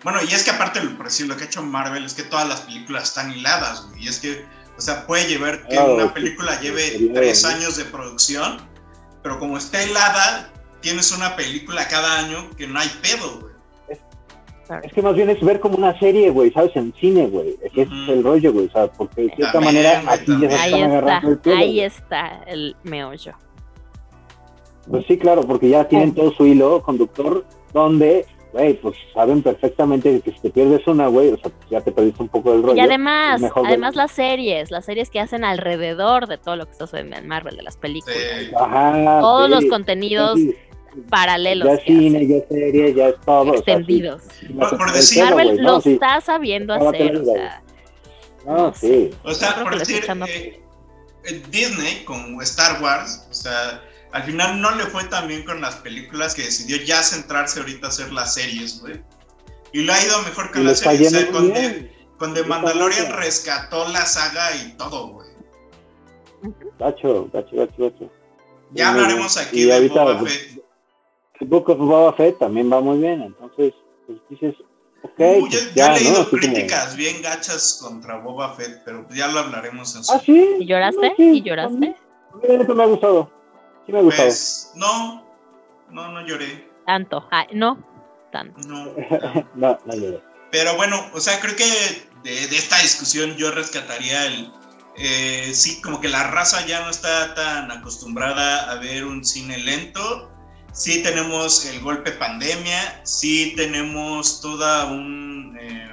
Bueno, y es que aparte, por decir, lo que ha hecho Marvel es que todas las películas están hiladas, güey. Y es que, o sea, puede llevar que Claro, una sí, película lleve tres años de producción, pero como está hilada, tienes una película cada año que no hay pedo, güey. Es que más bien es ver como una serie, güey, ¿sabes? En cine, güey. Ese es Ujú. el rollo, güey. O sea, porque de cierta También, manera aquí ya también. se Ahí están está, agarrando el pedo. ahí está el meollo. Pues sí, claro, porque ya tienen todo su hilo conductor donde, güey, pues saben perfectamente que si te pierdes una, güey, o sea, pues ya te perdiste un poco del rollo. Y además, es ver- además las series, las series que hacen alrededor de todo lo que está sucediendo en Marvel, de las películas. Sí. Ajá, Todos sí, los contenidos sí, paralelos Ya hacen, cine, ya es serie, ya es todo. o sea, sí, extendidos. Por- por decir- Marvel lo no, sí. está sabiendo hacer, o sea, No, sí. O sea, por decir, eh, eh, Disney con Star Wars, o sea, al final no le fue tan bien con las películas que decidió ya centrarse ahorita a hacer las series, güey. Y lo ha ido mejor Y con las series. o sea, con. The, con The Está Mandalorian rescató la saga y todo, güey. Gacho, gacho, gacho, gacho. Ya hablaremos aquí Y de ahorita, Boba Fett. El Book of Boba Fett también va muy bien, entonces, pues dices, ok, Uh, yo, pues yo ya, he leído ¿no? Como- críticas bien gachas contra Boba Fett, pero ya lo hablaremos en su... Ah, sí. ¿Y lloraste? No, sí, ¿Y lloraste? a mí- a mí me ha gustado. Sí me ha gustado. Pues, no, no, no lloré. Tanto. Ah, no, tanto. No, [laughs] no. no, no lloré. Pero bueno, o sea, creo que de, de esta discusión yo rescataría el... eh, sí, como que la raza ya no está tan acostumbrada a ver un cine lento. Sí tenemos el golpe pandemia, sí tenemos toda un... eh,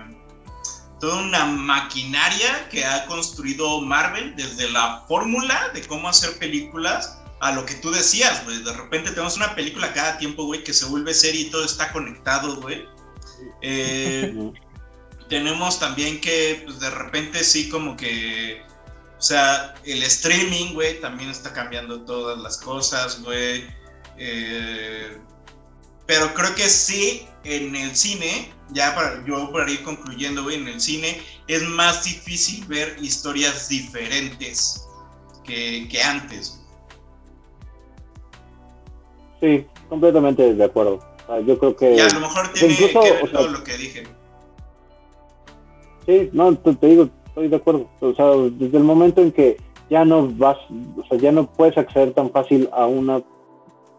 toda una maquinaria que ha construido Marvel desde la fórmula de cómo hacer películas a lo que tú decías, güey. De repente tenemos una película cada tiempo, güey, que se vuelve serie y todo está conectado, güey. Eh, tenemos también que, pues, de repente sí, como que, o sea, el streaming, güey, también está cambiando todas las cosas, güey. Eh, pero creo que sí, en el cine, ya para yo para ir concluyendo, güey, en el cine es más difícil ver historias diferentes que, que antes. Sí, completamente de acuerdo. yo creo que. Y a lo mejor tiene que ver todo lo que dije. Sí, no, te, te, digo, estoy de acuerdo. O sea, desde el momento en que ya no vas, o sea, ya no puedes acceder tan fácil a una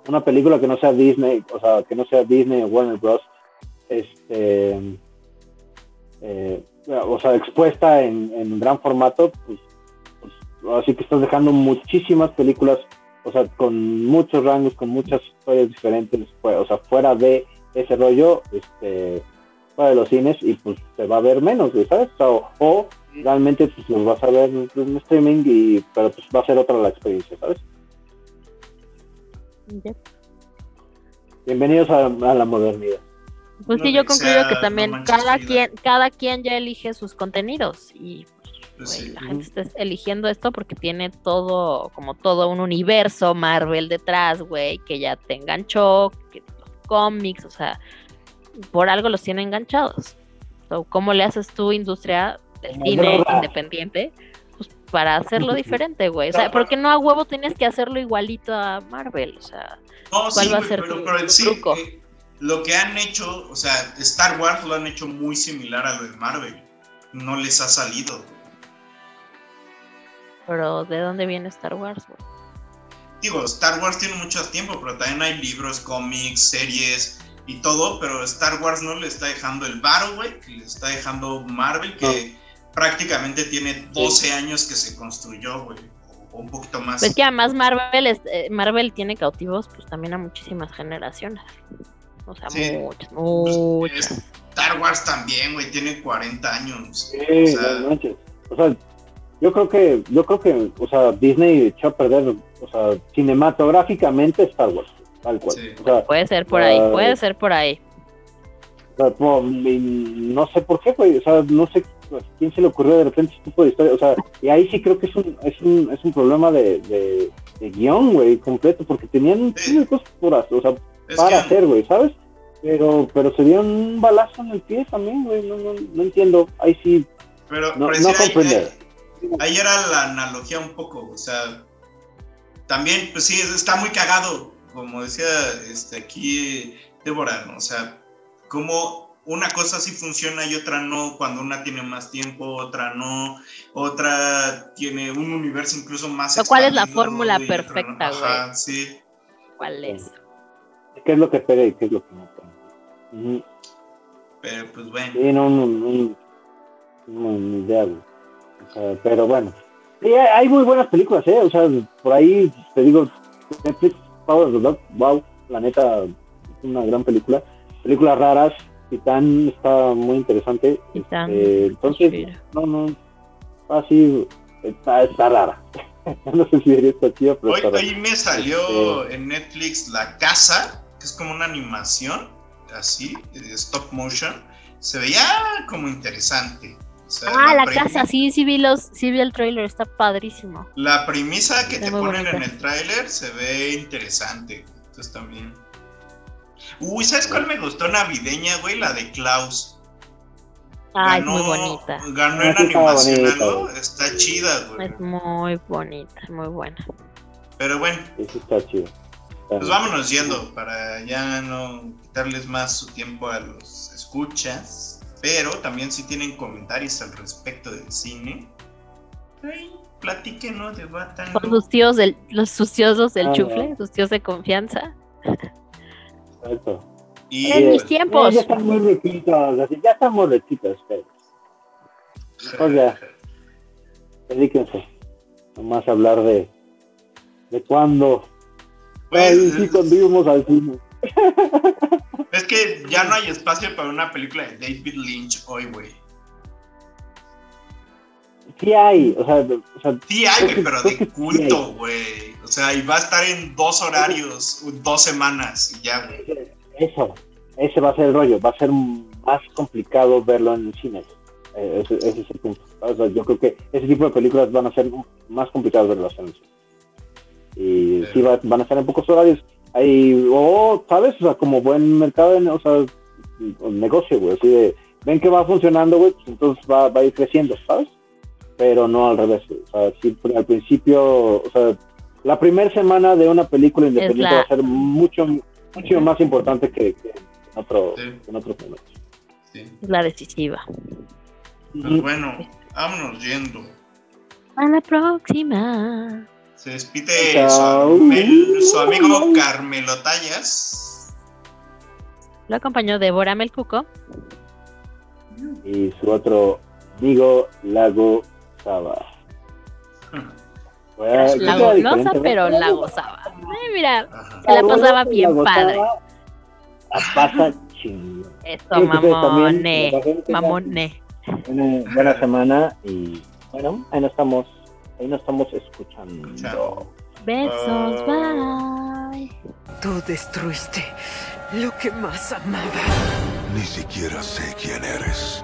una película que no sea Disney, o sea, que no sea Disney o Warner Bros. Este, eh, o sea, expuesta en, en gran formato, pues, pues, así que estás dejando muchísimas películas, o sea, con muchos rangos, con muchas historias diferentes, pues, o sea, fuera de ese rollo, este, fuera de los cines, y pues se va a ver menos, ¿sabes? O, o realmente pues los vas a ver en streaming, y, pero pues va a ser otra la experiencia, ¿sabes? Bienvenidos a, la modernidad. Pues sí, yo concluyo que también cada quien, cada quien ya elige sus contenidos y pues la gente está eligiendo esto porque tiene todo, como todo un universo Marvel detrás, güey, que ya te enganchó, que los cómics, o sea, por algo los tiene enganchados. ¿Cómo le haces tu industria del cine independiente? Para hacerlo diferente, güey. O sea, porque no a huevo tienes que hacerlo igualito a Marvel? O sea, ¿cuál va a ser tu, truco? Eh, lo que han hecho, o sea, Star Wars lo han hecho muy similar a lo de Marvel. No les ha salido. Pero, ¿de dónde viene Star Wars, güey? Digo, Star Wars tiene mucho tiempo, pero también hay libros, cómics, series y todo, pero Star Wars no le está dejando el varo, güey, que le está dejando Marvel, que prácticamente tiene 12 años que se construyó, güey. O un poquito más. Pues que además Marvel, eh, Marvel tiene cautivos pues también a muchísimas generaciones. O sea, muchas, pues, muchas. Star Wars también, güey, tiene 40 años. Sí, o sea, o sea, yo creo que, yo creo que, o sea, Disney echó a perder, o sea, cinematográficamente Star Wars, tal cual. O sea, puede ser por ahí, puede ser por ahí. no sé por qué, güey, o sea, no sé pues, ¿quién se le ocurrió de repente este tipo de historia? O sea, y ahí sí creo que es un, es un, es un problema de, de, guion, güey, completo, porque tenían un de cosas puras, o sea, para hacer, güey, ¿sabes? Pero, pero se dio un balazo en el pie también, güey, no, no, no entiendo, ahí sí, pero, no, no ahí, ahí, era la analogía un poco, o sea, también, pues sí, está muy cagado, como decía este, aquí Débora, ¿no? O sea, cómo una cosa sí funciona y otra no, cuando una tiene más tiempo, otra no, otra tiene un universo incluso más ¿Cuál es la fórmula perfecta, güey? Sí. ¿Cuál es? ¿Qué es lo que pega y qué es lo que no Pero pues bueno. Sí, no, no, no, no, idea, güey. O sea, pero bueno. Sí, hay muy buenas películas, ¿eh? O sea, por ahí te digo, Netflix, Power of the Dog, wow, la neta, es una gran película. Películas raras, Titán está muy interesante. Este, entonces, no, no, así está, está rara. [laughs] no sé si está chida, pero hoy, me salió este, en Netflix La Casa, que es como una animación, así, de stop motion. Se veía como interesante. ah, la, casa, sí, sí vi los, sí vi el trailer, está padrísimo. La premisa que te ponen en el trailer se ve interesante. Entonces también. Uy, ¿sabes cuál me gustó navideña, güey? La de Klaus. Ay, es muy bonita. Ganó en animación algo. Está chida, güey. Es muy bonita, muy buena. Pero bueno. Eso está chido. Pues vámonos yendo para ya no quitarles más su tiempo a los escuchas. Pero también si tienen comentarios al respecto del cine, ay, platiquen, ¿no? Debatan. Con sus tíos del, los suciosos del ah, chufle, sus tíos de confianza. Y, en mis tiempos. Ya, están muy riquitos, así, ya están muy riquitos ustedes. O sea, dedíquense. Nomás a hablar de, de cuándo. Pues, sí, cuando íbamos al cine. Es que ya no hay espacio para una película de David Lynch hoy, güey. Sí hay, o sea, o sea Sí hay, güey, pero de culto, güey. O sea, y va a estar en dos horarios, dos semanas y ya, güey. Eso, ese va a ser el rollo, va a ser más complicado verlo en el cine. Eh, ese, ese es el punto. O sea, yo creo que ese tipo de películas van a ser más complicadas verlas en el cine. Y sí, va- van a estar en pocos horarios. Hay, o, ¿sabes? O sea, como buen mercado, o sea, negocio, güey, así de, ven que va funcionando, güey, pues entonces va, va a ir creciendo, ¿sabes? Pero no al revés, güey. o sea, sí, al principio, o sea, la primera semana de una película independiente la- va a ser mucho, mucho más importante que, que en, otro, que en otros momentos. Es la decisiva. Pues bueno, vámonos yendo. A la próxima. Se despide su, su amigo Carmelo Tallas. Lo acompañó Débora Melcuco. Y su otro, Digo Lago Saba. [laughs] Bueno, La ¿qué queda golosa, pero la gozaba. Ay, mira, se La la pasaba golosa, bien la padre. gozaba, La pasa chingón. Eso, mamone. la Mamone. Una buena semana y bueno, ahí nos estamos, ahí nos estamos escuchando. Besos, bye. Tú destruiste lo que más amaba. Ni siquiera sé quién eres.